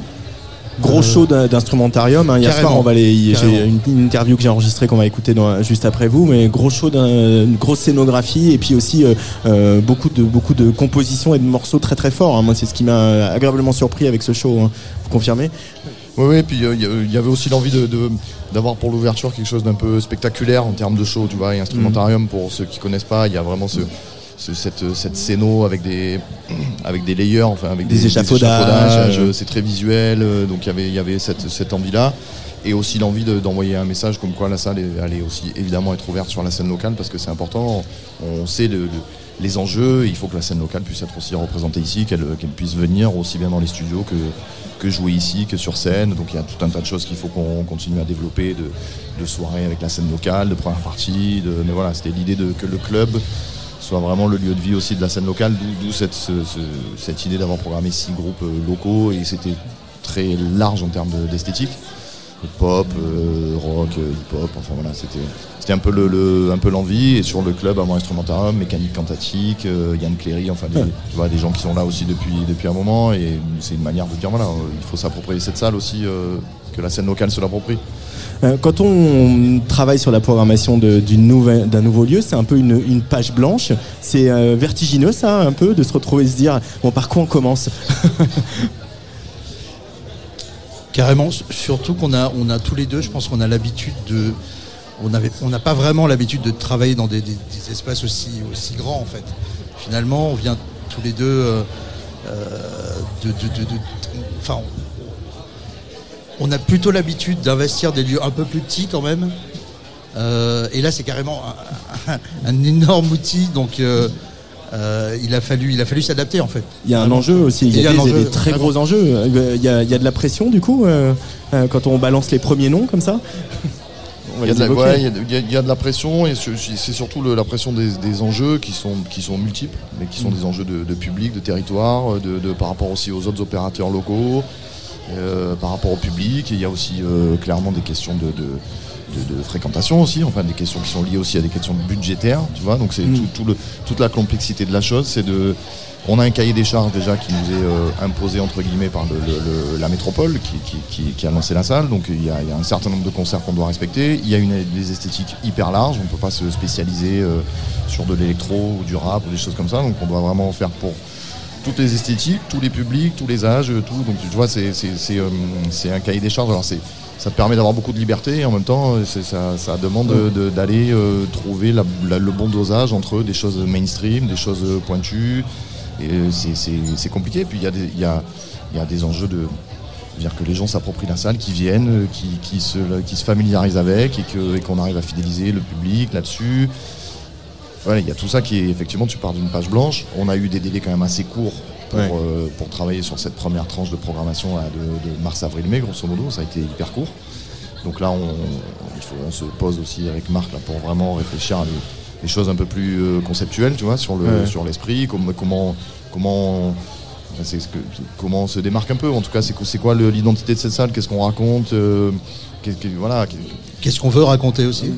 A: Gros
L: Euh,
A: show d'instrumentarium. hein. Hier soir, on va aller. J'ai une, une interview que j'ai enregistrée qu'on va écouter dans- juste après vous, mais gros show, d'un- une grosse scénographie et puis aussi euh, euh, beaucoup de beaucoup de compositions et de morceaux très très forts. hein. Moi, c'est ce qui m'a agréablement surpris avec ce show. hein. Vous confirmez?
G: Oui, oui, puis euh, il il y avait aussi l'envie de, de- d'avoir pour l'ouverture quelque chose d'un peu spectaculaire en termes de show, tu vois, et instrumentarium pour ceux qui connaissent pas, il y a vraiment ce- cette, cette scéno avec des, avec des layers, enfin avec
A: Des
G: des,
A: échafaudages.
G: échafaudages, c'est très visuel, euh, donc il y avait, il y avait cette, cette envie-là. Et aussi l'envie de- d'envoyer un message comme quoi la salle allait aussi évidemment être ouverte sur la scène locale parce que c'est important. On sait le- le- les enjeux, il faut que la scène locale puisse être aussi représentée ici, qu'elle puisse venir aussi bien dans les studios que, que jouer ici, que sur scène. Donc il y a tout un tas de choses qu'il faut qu'on continue à développer, de, de soirées avec la scène locale, de première partie. De, mais voilà, c'était l'idée de que le club soit vraiment le lieu de vie aussi de la scène locale, d'où cette, ce- ce- cette idée d'avoir programmé six groupes euh, locaux et c'était très large en termes de- d'esthétique. Pop, euh, rock, euh, hip-hop, enfin voilà, c'était un peu le, le- un peu l'envie et sur le club avant instrumentarium, mécanique cantatique, euh, Yann Cléry, enfin des, tu vois, des gens qui sont là aussi depuis depuis un moment et c'est une manière de dire voilà, il faut s'approprier cette salle aussi, euh, que la scène locale se l'approprie.
A: Euh, Quand on travaille sur la programmation de- d'une nouvelle- d'un nouveau lieu, c'est un peu une, une page blanche. C'est euh, vertigineux, ça, un peu, de se retrouver et se dire bon, par quoi on commence
L: Carrément, surtout qu'on a, on a tous les deux, je pense qu'on a l'habitude de. On avait- on n'a pas vraiment l'habitude de travailler dans des, des- des espaces aussi, aussi grands en fait. Finalement, on vient tous les deux euh, euh, de. de- de- de- Enfin, on, a plutôt l'habitude d'investir des lieux un peu plus petits quand même. Euh, et là, c'est carrément un, énorme outil. Donc, euh, euh, il a fallu, il a fallu s'adapter en fait.
A: Il y a un enjeu aussi, il y a,
L: un
A: des,
L: enjeu,
A: des très
L: vraiment.
A: gros enjeux. Il y, a, il y a de la pression du coup quand on balance les premiers noms comme ça?
G: Il y, a de la,
A: évoquer.
G: ouais, il y a de- il y a- il y a de la pression et c'est surtout le- la pression des, des enjeux qui sont, qui sont multiples, mais qui sont
A: Mm.
G: des enjeux de, de public, de territoire, de, de- par rapport aussi aux autres opérateurs locaux, euh, par rapport au public. Et il y a aussi euh, clairement des questions de, de- de- de fréquentation aussi, enfin des questions qui sont liées aussi à des questions budgétaires, tu vois. Donc c'est
A: Mm.
G: tout, tout le, toute la complexité de la chose, c'est de on a un cahier des charges déjà qui nous est euh, imposé entre guillemets par le- le- le- la métropole qui, qui- qui- qui a lancé la salle. Donc il y, a, il y a un certain nombre de concerts qu'on doit respecter. Il y a une, des esthétiques hyper larges. On ne peut pas se spécialiser euh, sur de l'électro ou du rap ou des choses comme ça. Donc on doit vraiment faire pour toutes les esthétiques, tous les publics, tous les âges, tout. Donc tu vois, c'est euh, un cahier des charges. Alors ça permet d'avoir beaucoup de liberté et en même temps euh, ça, demande de- de- d'aller euh, trouver le bon dosage entre des choses mainstream, des choses pointues. Et c'est- compliqué. Puis il y, a des- enjeux de dire que les gens s'approprient la salle, qui viennent, qui, se, familiarisent avec et qu'on arrive à fidéliser le public là-dessus. Voilà, il y a tout ça qui est effectivement, tu pars d'une page blanche. On a eu des délais quand même assez courts pour,
A: Ouais.
G: euh, pour travailler sur cette première tranche de programmation là, de, de mars, avril, mai, grosso modo. Ça a été hyper court. Donc là, on, il faut- on se pose aussi avec Marc là, pour vraiment réfléchir à des, des choses un peu plus euh, conceptuelles, tu vois, sur le
A: Ouais.
G: sur l'esprit, comment comment comment enfin, c'est ce que- comment on se démarque un peu. En tout cas, c'est quoi, c'est quoi le- l'identité de cette salle? Qu'est-ce qu'on raconte euh, qu'est- qu'est- Voilà.
L: Qu'est-ce qu'on veut raconter aussi?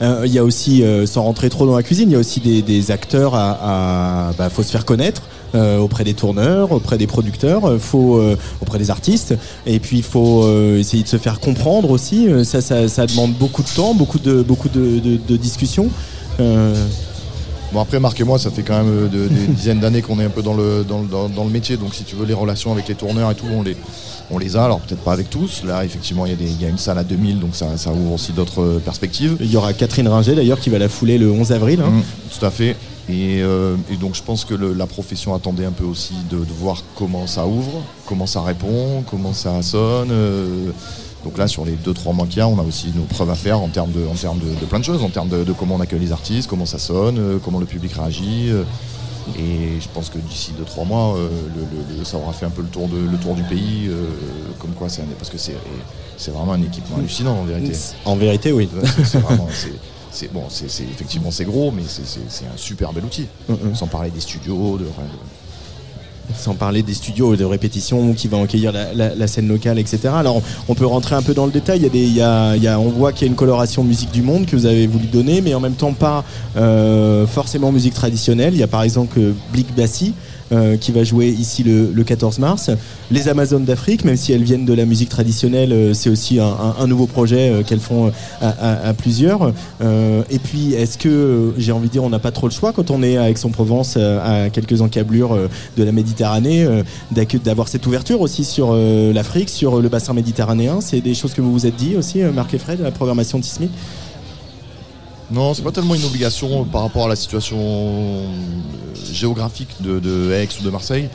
A: Il y a aussi, euh, sans rentrer trop dans la cuisine, il y a aussi des, des acteurs à, à- bah, faut se faire connaître euh, auprès des tourneurs, auprès des producteurs, euh, faut euh, auprès des artistes, et puis il faut euh, essayer de se faire comprendre aussi. Euh, Ça, ça, ça demande beaucoup de temps, beaucoup de beaucoup de, de- de discussions.
G: Bon après Marc et moi ça fait quand même euh, de- des dizaines d'années qu'on est un peu dans le, dans, dans- dans le métier donc si tu veux les relations avec les tourneurs et tout on les, on les a alors peut-être pas avec tous là effectivement il y, a y une salle à 2000 donc ça, ça ouvre aussi d'autres euh, perspectives.
A: il y aura Catherine Ringer d'ailleurs qui va la fouler le 11 avril. hein.
G: Mmh, tout à fait et, euh, et donc je pense que le- la profession attendait un peu aussi de, de voir comment ça ouvre, comment ça répond, comment ça sonne. euh, donc là, sur les 2-3 mois qu'il y a, on a aussi nos preuves à faire en termes de, en termes de, de plein de choses, en termes de, de comment on accueille les artistes, comment ça sonne, euh, comment le public réagit. euh, et je pense que d'ici 2-3 mois, euh, le- le- le- ça aura fait un peu le tour, de, le tour du pays. euh, comme quoi, c'est un- parce que c'est vraiment un équipement hallucinant en vérité.
A: En vérité, oui.
G: C'est- vraiment- bon, c'est effectivement c'est gros, mais c'est- un super bel outil.
A: Mhm.
G: Sans parler des studios, de, de-
A: sans parler des studios de répétition qui va accueillir la, scène locale, etc. Alors on, peut rentrer un peu dans le détail. Il y a des, il y a- on voit qu'il y a une coloration musique du monde que vous avez voulu donner, mais en même temps pas euh, forcément musique traditionnelle. Il y a par exemple Blick Bassi. Euh, qui va jouer ici le, le 14 mars. Les Amazones d'Afrique, même si elles viennent de la musique traditionnelle, euh, c'est aussi un, nouveau projet euh, qu'elles font à, plusieurs. Et puis, est-ce que, j'ai envie de dire, on n'a pas trop le choix quand on est à Aix-en-Provence, à quelques encablures de la Méditerranée, d'avoir cette ouverture aussi sur l'Afrique, sur le bassin méditerranéen? C'est des choses que vous vous êtes dit aussi, Marc et Fred, la programmation de Sismic?
G: Non, c'est pas tellement une obligation par rapport à la situation euh, géographique de, de Aix ou de Marseille.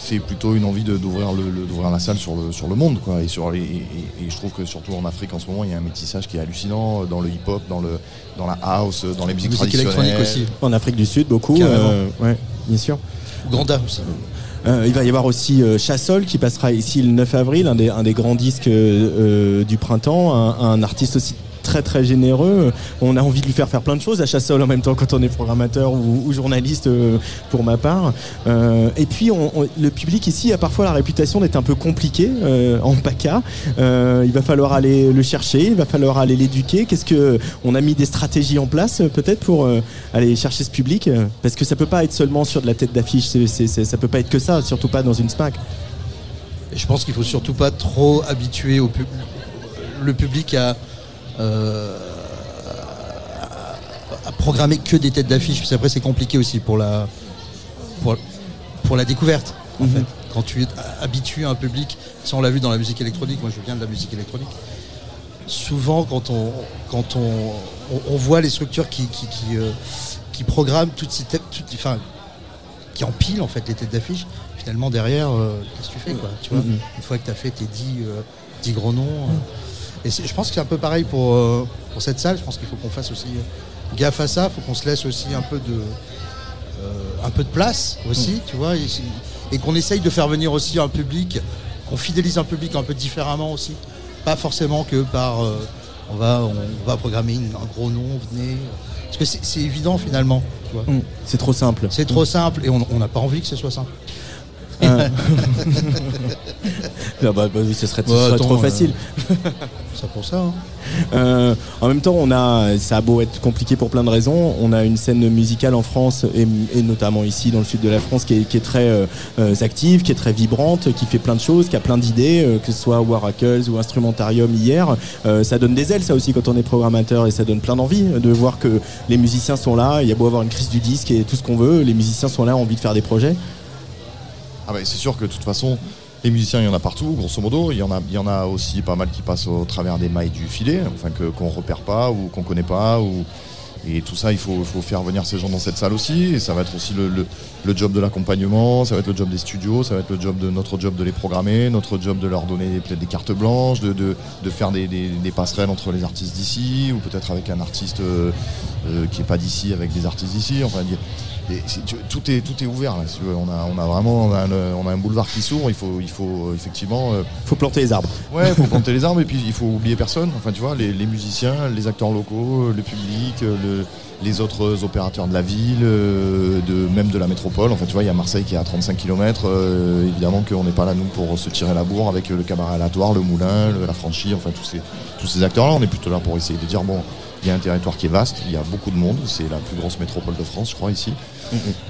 G: C'est plutôt une envie d'ouvrir le, le- d'ouvrir la salle sur le, sur le monde. Quoi. Et, sur, les- et, et- et je trouve que surtout en Afrique en ce moment, il y a un métissage qui est hallucinant euh, dans le hip-hop, dans, le, dans la house, euh, dans les musiques
L: Musique
G: traditionnelles.
L: aussi.
A: En Afrique du Sud, beaucoup. Euh, ouais, bien sûr.
L: Ouganda aussi.
A: Euh, il va y avoir aussi euh, Chassol qui passera ici le 9 avril, un des, un des grands disques euh, du printemps, un, un artiste aussi très très généreux. On a envie de lui faire faire plein de choses à Chassol en même temps quand on est programmateur ou, ou journaliste euh, pour ma part. Euh, et puis le public ici a parfois la réputation d'être un peu compliqué euh, en PACA. Il va falloir aller le chercher, il va falloir aller l'éduquer. Qu'est-ce que on a mis des stratégies en place peut-être pour aller chercher ce public? Parce que ça peut pas être seulement sur de la tête d'affiche, c'est- ça peut pas être que ça, surtout pas dans une SMAC.
L: Et je pense qu'il faut surtout pas trop habituer le public à, à- à programmer que des têtes d'affiche. Parce qu'après, c'est compliqué aussi pour la, pour, pour la découverte. En
A: Mhm.
L: fait. Quand tu habitues un public, ça on l'a vu dans la musique électronique, moi je viens de la musique électronique. Souvent, quand on, quand on, on, on voit les structures qui, qui, qui, euh, qui programment toutes ces têtes, toutes- enfin, qui empilent en fait les têtes d'affiche, finalement derrière, euh, qu'est-ce que tu fais quoi, tu vois?
A: Mhm.
L: Une fois que tu as fait tes 10, euh, 10 gros noms. euh, et je pense que c'est un peu pareil pour, euh, pour cette salle, je pense qu'il faut qu'on fasse aussi gaffe à ça, il faut qu'on se laisse aussi un peu de, euh, un peu de place aussi, tu vois, et, et qu'on essaye de faire venir aussi un public, qu'on fidélise un public un peu différemment aussi. Pas forcément que par euh, on, va, on va programmer une- un gros nom, venez. Parce que c'est évident finalement. tu vois.
A: Mm. C'est trop simple.
L: C'est trop simple et on n'a pas envie que ce soit simple.
A: Euh. Ah bah, bah oui, ce serait, ce
L: Ouais,
A: serait
L: attends,
A: trop
L: euh,
A: facile.
L: C'est pour ça. hein.
A: Euh, en même temps, on a, ça a beau être compliqué pour plein de raisons, on a une scène musicale en France et, et notamment ici dans le sud de la France qui est, qui est très euh, active, qui est très vibrante, qui fait plein de choses, qui a plein d'idées, euh, que ce soit Waracles ou Instrumentarium hier. Ça donne des ailes, ça aussi, quand on est programmateur et ça donne plein d'envie de voir que les musiciens sont là. Il y a beau avoir une crise du disque et tout ce qu'on veut, les musiciens sont là, ont envie de faire des projets.
G: Ah bah, c'est sûr que de toute façon, les musiciens, il y en a partout, grosso modo. Il y en a, aussi pas mal qui passent au travers des mailles du filet, enfin que qu'on repère pas ou qu'on connaît pas. Et tout ça, il faut, faire venir ces gens dans cette salle aussi. Et ça va être aussi le, job de l'accompagnement, ça va être le job des studios, ça va être le job de notre job de les programmer, notre job de leur donner peut-être des cartes blanches, de, faire des, passerelles entre les artistes d'ici, ou peut-être avec un artiste euh, euh, qui est pas d'ici avec des artistes d'ici. Et c'est- tu- tout est tout est ouvert là. si tu veux. On a on a vraiment on a, un, on a un boulevard qui s'ouvre. Il faut il faut effectivement. euh,
A: faut planter les arbres.
G: Ouais, faut planter les arbres et puis il faut oublier personne. Enfin, tu vois, les, les musiciens, les acteurs locaux, le public, euh, le- les autres opérateurs de la ville, euh, de même de la métropole. Enfin, tu vois, il y a Marseille qui est à 35 km. évidemment qu'on n'est pas là nous pour se tirer la bourre avec le cabaret aléatoire, le moulin, le- la franchie. Enfin, tous ces tous ces acteurs-là, on est plutôt là pour essayer de dire bon. Il y a un territoire qui est vaste, il y a beaucoup de monde, c'est la plus grosse métropole de France, je crois, ici.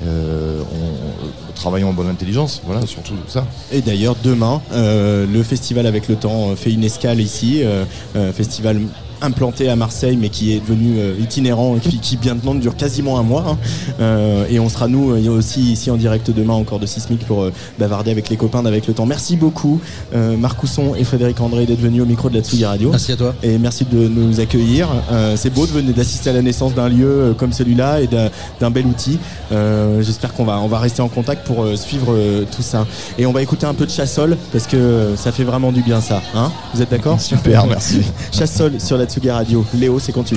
G: Euh, on, on- travaillons en bonne intelligence, voilà, surtout ça.
A: Et d'ailleurs, demain, euh, le festival avec le temps euh, fait une escale ici, euh, festival implanté à Marseille mais qui est devenu euh, itinérant et qui, qui maintenant dure quasiment un mois hein. Euh, et on sera nous euh, aussi ici en direct demain encore de Sismic pour euh, bavarder avec les copains d'avec le temps. Merci beaucoup euh, Marc Cousson et Frédéric André d'être venus au micro de la Tsugi Radio.
L: Merci à toi.
A: et merci de nous accueillir. Euh, c'est beau de venir d'assister à la naissance d'un lieu comme celui-là et d'un- d'un bel outil. Euh, j'espère qu'on va on va rester en contact pour suivre tout ça. Et on va écouter un peu de Chassol parce que ça fait vraiment du bien ça hein. Vous êtes d'accord?
G: Super, merci.
A: Chassol sur la Tsugi Radio. Léo c'est quand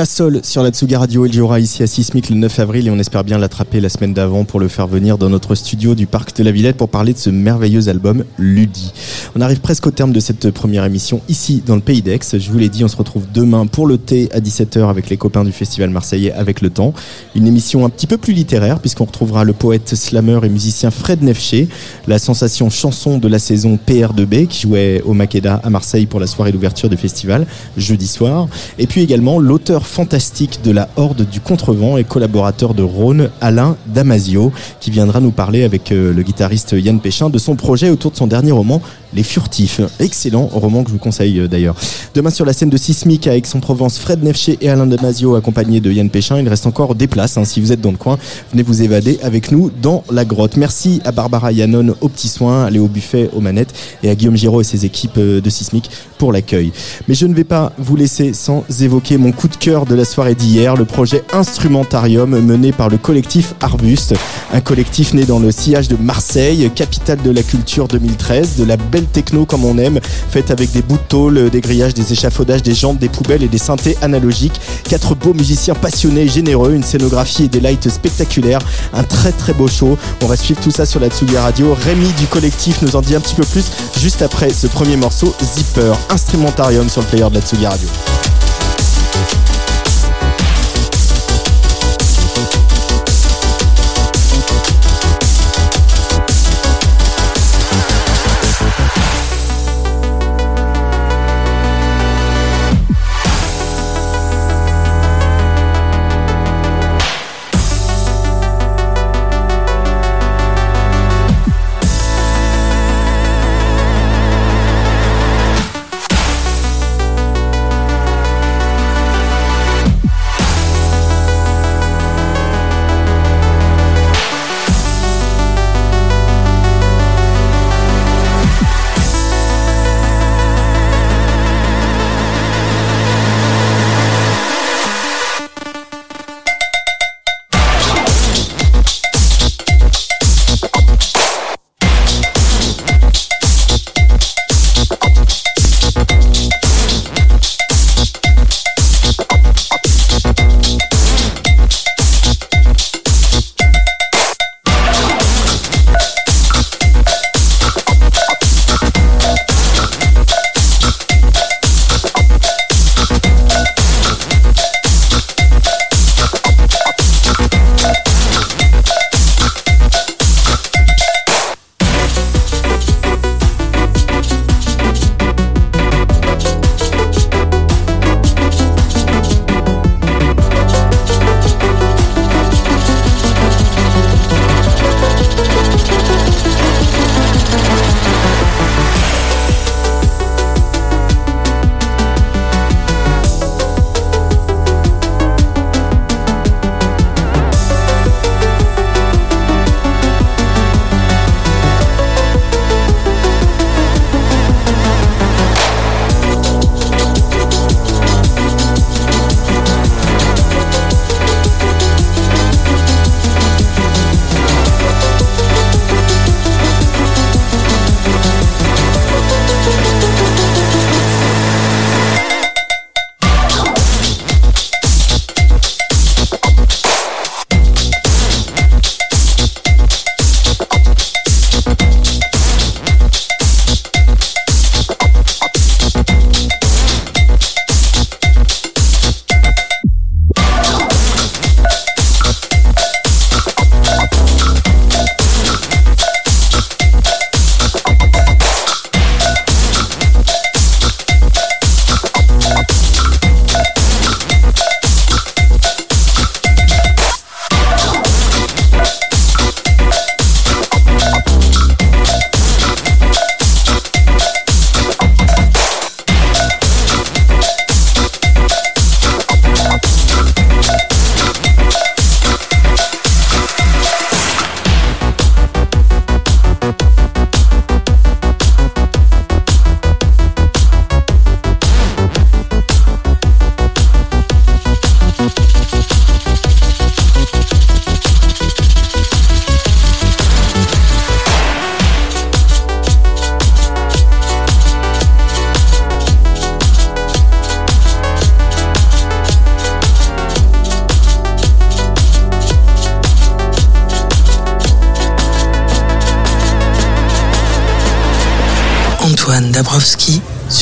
A: Chassol sur la Tsuga Radio. Il jouera ici à Sismic le 9 avril et on espère bien l'attraper la semaine d'avant pour le faire venir dans notre studio du Parc de la Villette pour parler de ce merveilleux album Ludi. On arrive presque au terme de cette première émission ici dans le Pays d'Aix. Je vous l'ai dit, on se retrouve demain pour le thé à 17h avec les copains du Festival Marseillais avec le temps. Une émission un petit peu plus littéraire puisqu'on retrouvera le poète, slammer et musicien Fred Nefché, la sensation chanson de la saison PR2B qui jouait au Makeda à Marseille pour la soirée d'ouverture du festival jeudi soir. Et puis également l'auteur fantastique de la Horde du Contrevent et collaborateur de Rhône, Alain Damasio, qui viendra nous parler avec euh, le guitariste Yann Péchin de son projet autour de son dernier roman, Furtifs. Excellent roman que je vous conseille euh, d'ailleurs. Demain sur la scène de Sismic avec son Provence, Fred Nefché et Alain Damasio accompagnés de Yann Péchin. Il reste encore des places. hein. Si vous êtes dans le coin, venez vous évader avec nous dans la grotte. Merci à Barbara Yannon aux petits soins, à Léo Buffet aux manettes et à Guillaume Giraud et ses équipes euh, de Sismic pour l'accueil. Mais je ne vais pas vous laisser sans évoquer mon coup de cœur de la soirée d'hier, le projet Instrumentarium mené par le collectif Arbuste, un collectif né dans le sillage de Marseille, capitale de la culture 2013, de la belle techno comme on aime, faite avec des bouts de tôle, des grillages, des échafaudages, des jantes, des poubelles et des synthés analogiques. Quatre beaux musiciens passionnés généreux, une scénographie et des lights spectaculaires, un très très beau show. On va suivre tout ça sur la Tsugi Radio. Rémi du collectif nous en dit un petit peu plus juste après ce premier morceau, Zipper, Instrumentarium sur le player de la Tsugi Radio.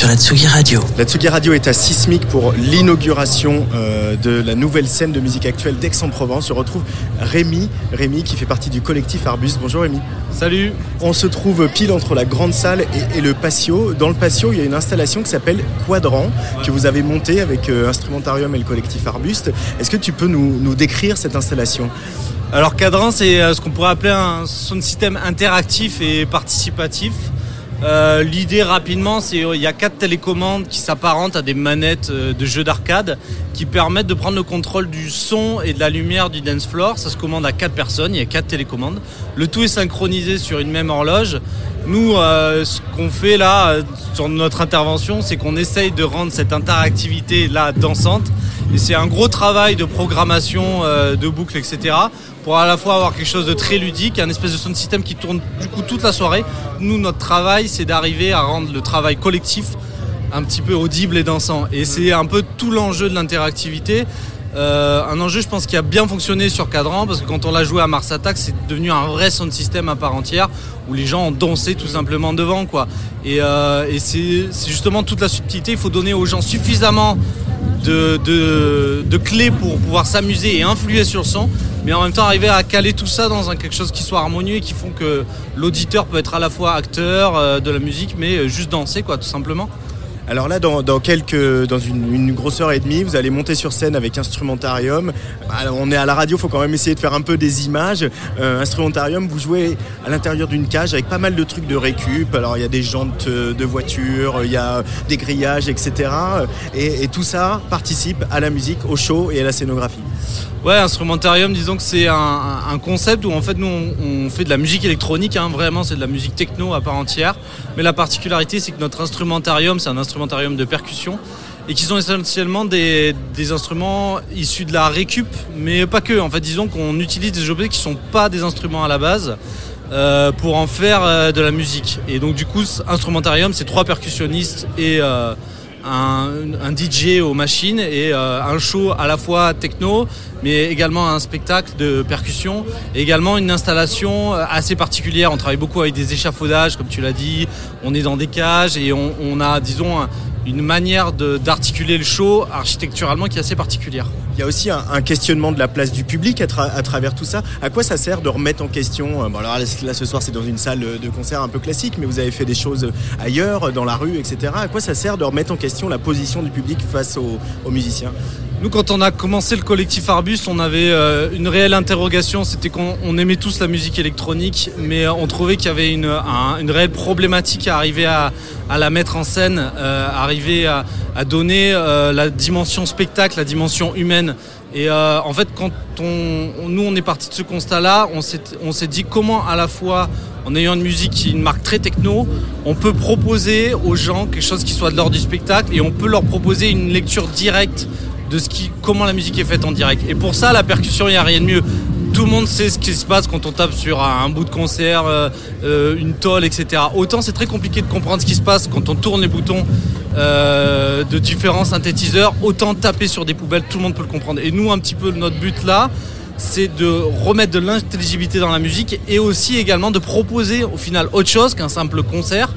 I: Sur la Tsugi Radio.
A: La Tsugi Radio est à Sismic pour l'inauguration euh, de la nouvelle scène de musique actuelle d'Aix-en-Provence. Je retrouve Rémi, Rémi qui fait partie du collectif Arbus. Bonjour Rémi.
M: Salut.
A: On se trouve pile entre la grande salle et, et le patio. Dans le patio, il y a une installation qui s'appelle Quadrant, que vous avez montée avec euh, Instrumentarium et le collectif Arbuste. Est-ce que tu peux nous, nous décrire cette installation?
M: Alors Cadran, c'est euh, ce qu'on pourrait appeler un son système interactif et participatif. Euh, L'idée rapidement, c'est il y a quatre télécommandes qui s'apparentent à des manettes euh, de jeux d'arcade qui permettent de prendre le contrôle du son et de la lumière du dance floor. Ça se commande à quatre personnes, il y a quatre télécommandes. Le tout est synchronisé sur une même horloge. Nous, euh, ce qu'on fait là euh, sur notre intervention, c'est qu'on essaye de rendre cette interactivité là dansante. Et c'est un gros travail de programmation euh, de boucles, etc. Pour à la fois avoir quelque chose de très ludique, un espèce de sound system qui tourne du coup toute la soirée. Nous, notre travail, c'est d'arriver à rendre le travail collectif un petit peu audible et dansant. Et c'est un peu tout l'enjeu de l'interactivité. Euh, un enjeu, je pense, qui a bien fonctionné sur Cadran, parce que quand on l'a joué à Mars Attack, c'est devenu un vrai sound system à part entière, où les gens ont dansé tout simplement devant, quoi. Et, euh, c'est justement toute la subtilité. Il faut donner aux gens suffisamment de, clés pour pouvoir s'amuser et influer sur le son, mais en même temps arriver à caler tout ça dans quelque chose qui soit harmonieux et qui font que l'auditeur peut être à la fois acteur euh, de la musique, mais juste danser, quoi, tout simplement.
A: Alors là, dans, quelques, dans une, grosse heure et demie, vous allez monter sur scène avec Instrumentarium. Alors, on est à la radio, faut quand même essayer de faire un peu des images. Euh, Instrumentarium, vous jouez à l'intérieur d'une cage avec pas mal de trucs de récup. Alors il y a des jantes euh, de voiture, il y a des grillages, etc. Et, tout ça participe à la musique, au show et à la scénographie.
M: Ouais, Instrumentarium, disons que c'est un, concept où en fait nous on, fait de la musique électronique, hein, vraiment c'est de la musique techno à part entière. Mais la particularité c'est que notre instrumentarium c'est un instrumentarium de percussion et qui sont essentiellement des, des instruments issus de la récup, mais pas que. En fait, disons qu'on utilise des objets qui sont pas des instruments à la base. euh, pour en faire euh, de la musique. Et donc du coup, Instrumentarium, c'est trois percussionnistes et euh, un, DJ aux machines et euh, un show à la fois techno, mais également un spectacle de percussion, et également une installation euh, assez particulière. On travaille beaucoup avec des échafaudages, comme tu l'as dit. On est dans des cages et on, a, disons, un- une manière d'articuler le show architecturalement qui est assez particulière.
A: Il y a aussi un, questionnement de la place du public à, tra- à travers tout ça. À quoi ça sert de remettre en question euh, bon, alors là, ce soir, c'est dans une salle de concert un peu classique, mais vous avez fait des choses ailleurs, dans la rue, etc. À quoi ça sert de remettre en question la position du public face aux, musiciens?
M: Nous, quand on a commencé le collectif Arbus, on avait euh, une réelle interrogation. C'était qu'on on aimait tous la musique électronique, mais euh, on trouvait qu'il y avait une, un- une réelle problématique à arriver à, la mettre en scène, arriver à, donner la dimension spectacle, la dimension humaine. Et euh, en fait, quand on, nous on est parti de ce constat-là, on s'est on s'est dit comment à la fois en ayant une musique qui est une marque très techno, on peut proposer aux gens quelque chose qui soit de l'ordre du spectacle et on peut leur proposer une lecture directe de comment la musique est faite en direct. Et pour ça, la percussion, il n'y a rien de mieux. Tout le monde sait ce qui se passe quand on tape sur un, bout de concert, euh, euh, une tôle, etc. Autant c'est très compliqué de comprendre ce qui se passe quand on tourne les boutons euh, de différents synthétiseurs. Autant taper sur des poubelles, tout le monde peut le comprendre. Et nous, un petit peu notre but là, c'est de remettre de l'intelligibilité dans la musique et aussi également de proposer au final autre chose qu'un simple concert.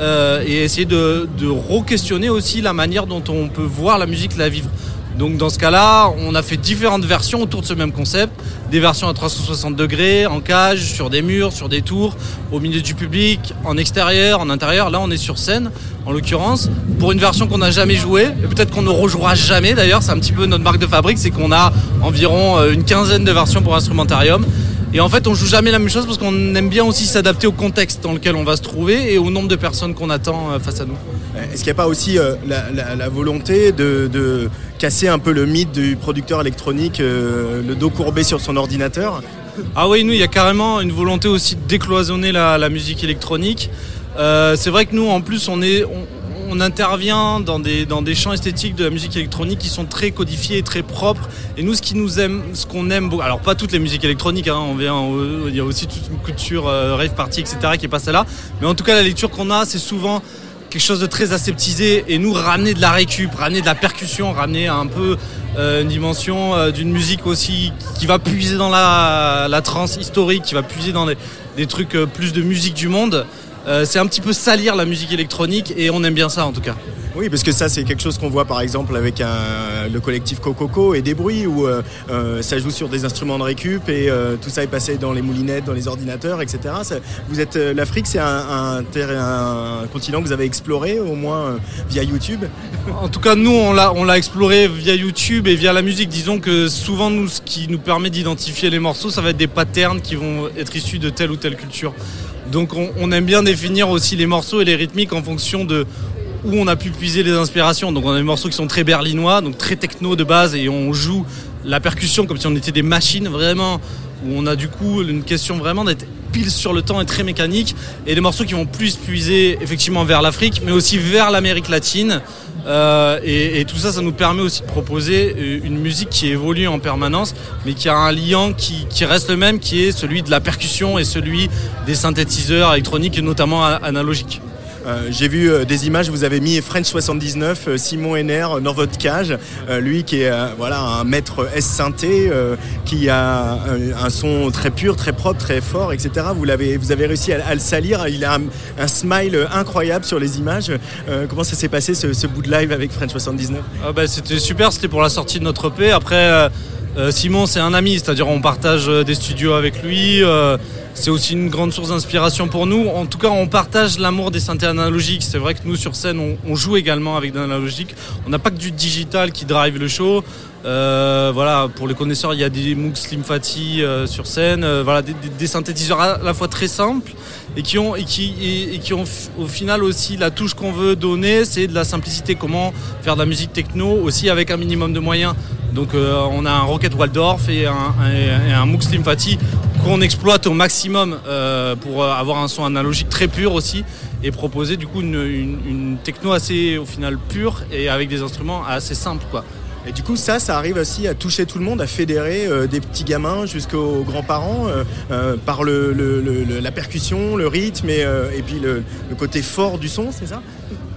M: et essayer de re-questionner aussi la manière dont on peut voir la musique, la vivre. Donc dans ce cas-là, on a fait différentes versions autour de ce même concept. Des versions à 360 degrés, en cage, sur des murs, sur des tours, au milieu du public, en extérieur, en intérieur. Là, on est sur scène, en l'occurrence, pour une version qu'on n'a jamais jouée. Et peut-être qu'on ne rejouera jamais d'ailleurs. C'est un petit peu notre marque de fabrique, c'est qu'on a environ euh, une quinzaine de versions pour instrumentarium. Et en fait, on joue jamais la même chose parce qu'on aime bien aussi s'adapter au contexte dans lequel on va se trouver et au nombre de personnes qu'on attend euh, face à nous.
A: Est-ce qu'il n'y a pas aussi euh, la, la- la volonté de, de casser un peu le mythe du producteur électronique, euh, le dos courbé sur son ordinateur?
M: Ah oui, nous, il y a carrément une volonté aussi de décloisonner la, la musique électronique. Euh, c'est vrai que nous, en plus, on, est, on, on intervient dans des, dans champs esthétiques de la musique électronique qui sont très codifiés et très propres. Et nous, ce qui nous aime, ce qu'on aime beaucoup, alors pas toutes les musiques électroniques, hein, on vient, il y a aussi toute une culture euh, rave party, etc., qui est pas celle-là. Mais en tout cas, la lecture qu'on a, c'est souvent quelque chose de très aseptisé et nous ramener de la récup, ramener de la percussion, ramener un peu euh, une dimension euh, d'une musique aussi qui va puiser dans la, trance historique, qui va puiser dans des, trucs plus de musique du monde. Euh, c'est un petit peu salir la musique électronique et on aime bien ça en tout cas.
A: Oui, parce que ça, c'est quelque chose qu'on voit par exemple avec un- le collectif Cococo et des bruits où euh, euh, ça joue sur des instruments de récup et euh, tout ça est passé dans les moulinettes, dans les ordinateurs, etc. Ça- vous êtes l'Afrique, c'est un, un terrain- un continent que vous avez exploré au moins euh, via YouTube?
M: En tout cas, nous, on l'a, on l'a exploré via YouTube et via la musique. Disons que souvent, nous, ce qui nous permet d'identifier les morceaux, ça va être des patterns qui vont être issus de telle ou telle culture. Donc, on, aime bien définir aussi les morceaux et les rythmiques en fonction de où on a pu puiser les inspirations. Donc, on a des morceaux qui sont très berlinois, donc très techno de base, et on joue la percussion comme si on était des machines vraiment, où on a du coup une question vraiment d'être pile sur le temps et très mécanique, et des morceaux qui vont plus puiser effectivement vers l'Afrique, mais aussi vers l'Amérique latine. Euh, et, tout ça, ça nous permet aussi de proposer euh, une musique qui évolue en permanence, mais qui a un lien qui, qui reste le même, qui est celui de la percussion et celui des synthétiseurs électroniques, notamment analogiques.
A: Euh, J'ai vu euh, des images, vous avez mis French 79, euh, Simon Henner dans votre cage, lui qui est voilà, un maître S synthé, qui a un, son très pur, très propre, très fort, etc. Vous, l'avez, vous avez réussi à, le salir, il a un, smile incroyable sur les images. Comment ça s'est passé ce, bout de live avec French 79
M: Ah bah, c'était super, c'était pour la sortie de notre EP. Après, Simon, c'est un ami, c'est-à-dire on partage euh, des studios avec lui. euh, c'est aussi une grande source d'inspiration pour nous. En tout cas, on partage l'amour des synthés analogiques. C'est vrai que nous, sur scène, on, joue également avec de l'analogique. On n'a pas que du digital qui drive le show. Euh, voilà, pour les connaisseurs, il y a des Moog Slim euh, sur scène. Euh, voilà, des, synthétiseurs à la fois très simples et qui ont et qui et, qui ont au final aussi la touche qu'on veut donner, c'est de la simplicité. Comment faire de la musique techno aussi avec un minimum de moyens. Donc euh, on a un Rocket Waldorf et un, un, qu'on exploite au maximum euh, pour avoir un son analogique très pur aussi et proposer du coup une, techno assez au final pure et avec des instruments assez simples quoi.
A: Et du coup, ça, ça arrive aussi à toucher tout le monde, à fédérer euh, des petits gamins jusqu'aux grands-parents euh, euh, par la percussion, le rythme et, euh, puis le côté fort du son, c'est ça?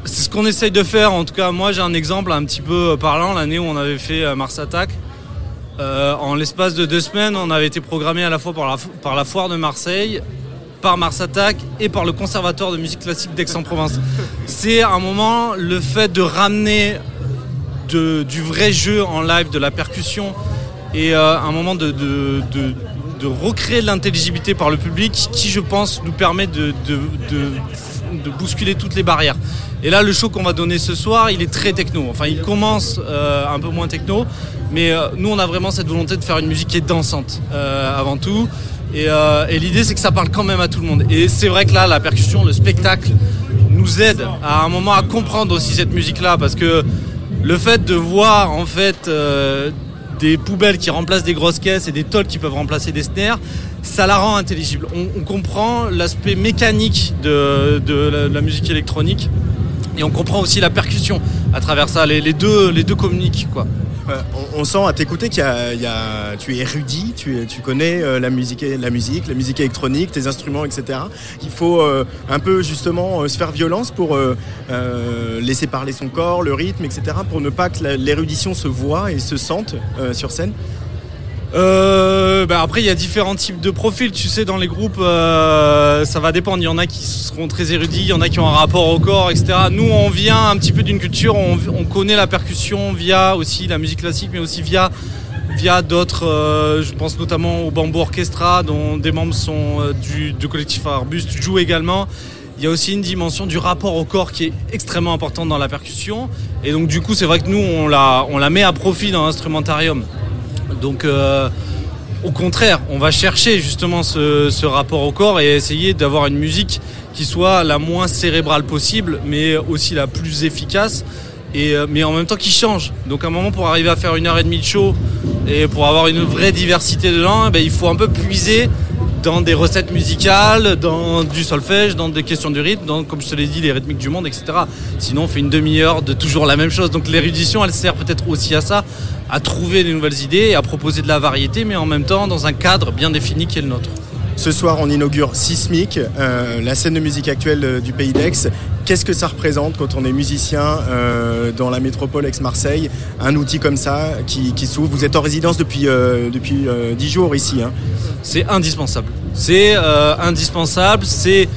M: C'est ce qu'on essaye de faire. En tout cas, moi j'ai un exemple un petit peu parlant. L'année où on avait fait euh, Mars Attack, Euh, en l'espace de deux semaines, on avait été programmé à la fois par la, foire de Marseille, par Mars Attack et par le Conservatoire de musique classique d'Aix-en-Provence. C'est un moment le fait de ramener du vrai jeu en live, de la percussion et euh, un moment de, recréer de l'intelligibilité par le public qui, je pense, nous permet de bousculer toutes les barrières. Et là, le show qu'on va donner ce soir, il est très techno. Enfin, il commence euh, un peu moins techno, mais euh, nous, on a vraiment cette volonté de faire une musique qui est dansante euh, avant tout. Et, l'idée, c'est que ça parle quand même à tout le monde. Et c'est vrai que là, la percussion, le spectacle, nous aide à un moment à comprendre aussi cette musique-là, parce que le fait de voir en fait des poubelles qui remplacent des grosses caisses et des tolls qui peuvent remplacer des snares, ça la rend intelligible. On, comprend l'aspect mécanique de la musique électronique et on comprend aussi la percussion à travers ça. Les, deux, les communiquent
A: on, sent à t'écouter qu'il y tu es érudit, tu, connais euh, la musique, la musique, la musique électronique, tes instruments, etc. Il faut euh, un peu justement euh, se faire violence pour laisser parler son corps, le rythme, etc. Pour ne pas que l'érudition se voit et se sente sur scène.
M: Euh, bah après, il y a différents types de profils. Tu sais, dans les groupes, euh, ça va dépendre. Il y en a qui seront très érudits, il y en a qui ont un rapport au corps, etc. Nous, on vient un petit peu d'une culture, on, on connaît la percussion via aussi la musique classique, mais aussi via d'autres. euh, je pense notamment au Bamboo Orchestra, dont des membres sont du, du collectif Arbuste jouent également. Il y a aussi une dimension du rapport au corps qui est extrêmement importante dans la percussion. Et donc, du coup, c'est vrai que nous, on la, on la met à profit dans l'instrumentarium. Donc, euh, au contraire, on va chercher justement ce, rapport au corps et essayer d'avoir une musique qui soit la moins cérébrale possible, mais aussi la plus efficace, et, euh, mais en même temps qui change. Donc, à un moment, pour arriver à faire une heure et demie de show et pour avoir une vraie diversité dedans, eh ben, il faut un peu puiser dans des recettes musicales, dans du solfège, dans des questions de rythme, dans, comme je te l'ai dit, les rythmiques du monde, etc. Sinon, on fait une demi-heure de toujours la même chose. Donc, l'érudition, elle sert peut-être aussi à ça, à trouver des nouvelles idées à proposer de la variété, mais en même temps dans un cadre bien défini qui est le nôtre.
A: Ce soir, on inaugure Sismic, euh, la scène de musique actuelle du Pays d'Aix. Qu'est-ce que ça représente quand on est musicien euh, dans la métropole Aix-Marseille? Un outil comme ça qui, s'ouvre. Vous êtes en résidence depuis, euh, depuis euh, 10 jours ici. hein.
M: C'est indispensable. C'est indispensable. C'est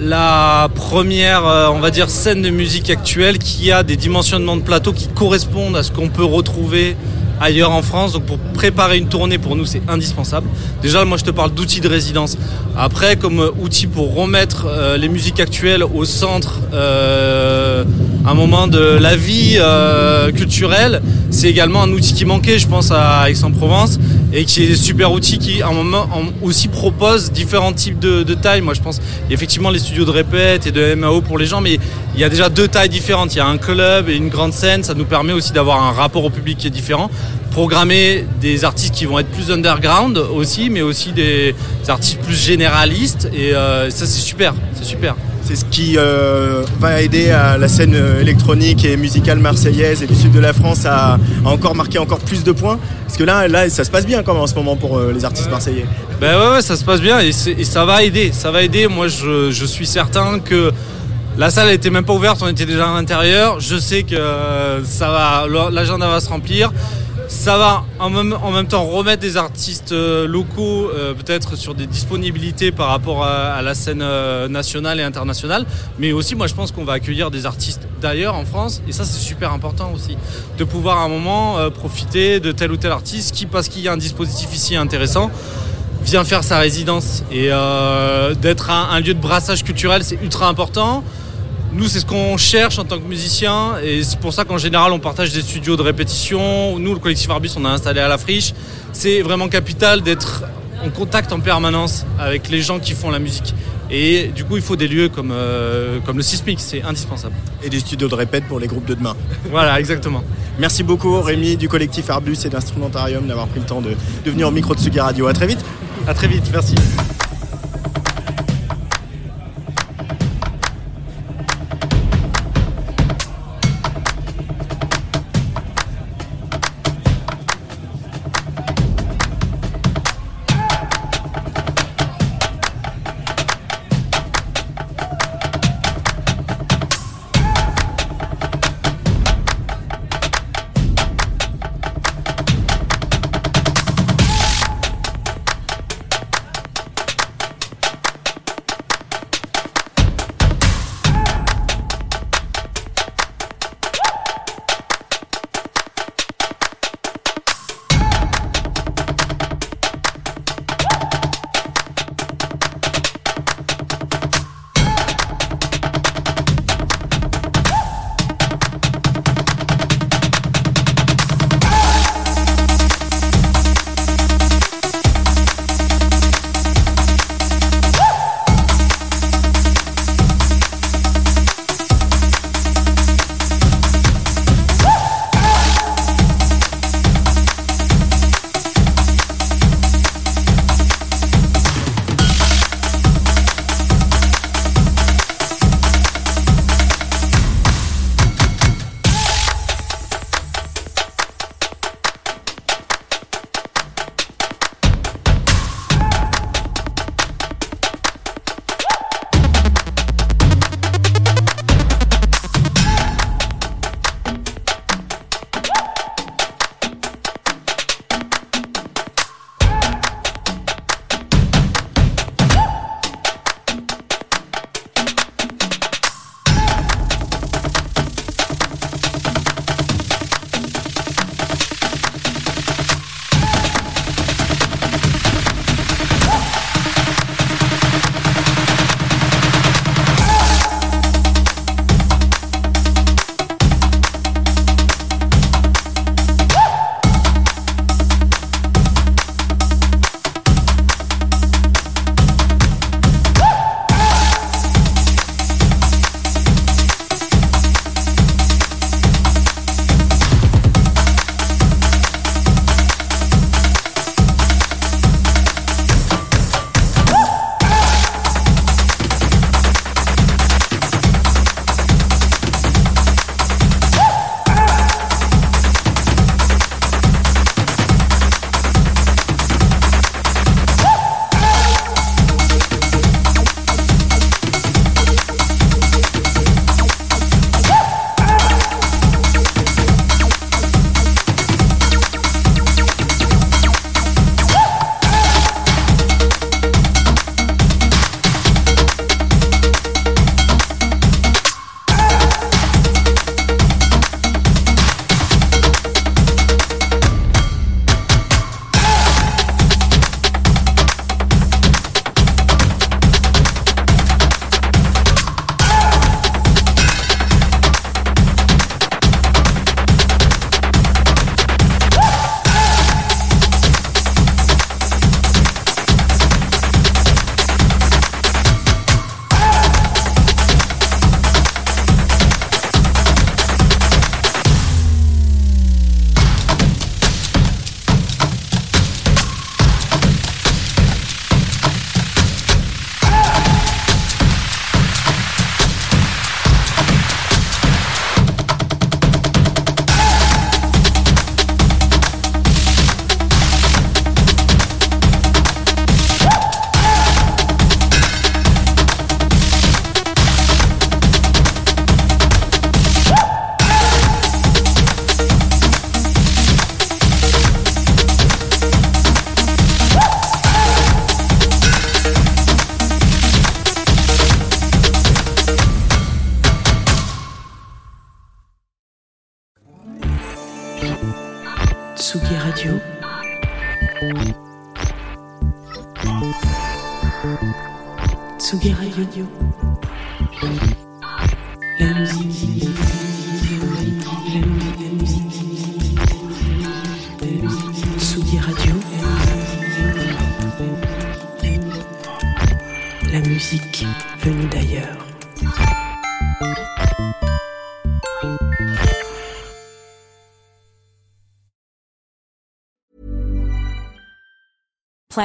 M: la première, on va dire, scène de musique actuelle qui a des dimensionnements de plateau qui correspondent à ce qu'on peut retrouver ailleurs en France. Donc pour préparer une tournée, pour nous, c'est indispensable. Déjà, moi, je te parle d'outils de résidence. Après, comme euh, outil pour remettre euh, les musiques actuelles au centre, euh, un moment de la vie culturelle, c'est également un outil qui manquait, je pense, à Aix-en-Provence et qui est super outil qui, à un moment, en- aussi propose différents types de, tailles. Moi, je pense, effectivement les studios de répète et de MAO pour les gens, mais il y a déjà deux tailles différentes. Il y a un club et une grande scène. Ça nous permet aussi d'avoir un rapport au public qui est différent. Programmer des artistes qui vont être plus underground aussi, mais aussi des, des artistes plus généralistes. Et euh, ça, c'est super. C'est super.
N: C'est ce qui euh, va aider à la scène euh, électronique et musicale marseillaise et du sud de la France à, à encore marquer encore plus de points. Parce que là, là ça se passe bien quand même en ce moment pour euh, les artistes marseillais.
M: Ben ouais, ouais, ça se passe bien et, ça va aider. Ça va aider. Moi, je, je suis certain que la salle n'était même pas ouverte, on était déjà à l'intérieur. Je sais que ça va, l'agenda va se remplir. Ça va en même, temps remettre des artistes euh, locaux euh, peut-être sur des disponibilités par rapport à, la scène euh, nationale et internationale. Mais aussi, moi, je pense qu'on va accueillir des artistes d'ailleurs en France. Et ça, c'est super important aussi. De pouvoir à un moment profiter de tel ou tel artiste qui, parce qu'il y a un dispositif ici intéressant, vient faire sa résidence et d'être un lieu de brassage culturel, c'est ultra important. Nous, c'est ce qu'on cherche en tant que musicien et c'est pour ça qu'en général, on partage des studios de répétition. Nous, le collectif Arbus, on a installé à la friche. C'est vraiment capital d'être en contact en permanence avec les gens qui font la musique. Et du coup, il faut des lieux comme, euh, comme le Sismic, c'est indispensable.
N: Et des studios de répète pour les groupes de demain.
M: Voilà, exactement.
N: Merci beaucoup Rémi du collectif Arbus et d'Instrumentarium d'avoir pris le temps de, de venir au micro de Sugi Radio. À très vite.
M: À très vite, merci.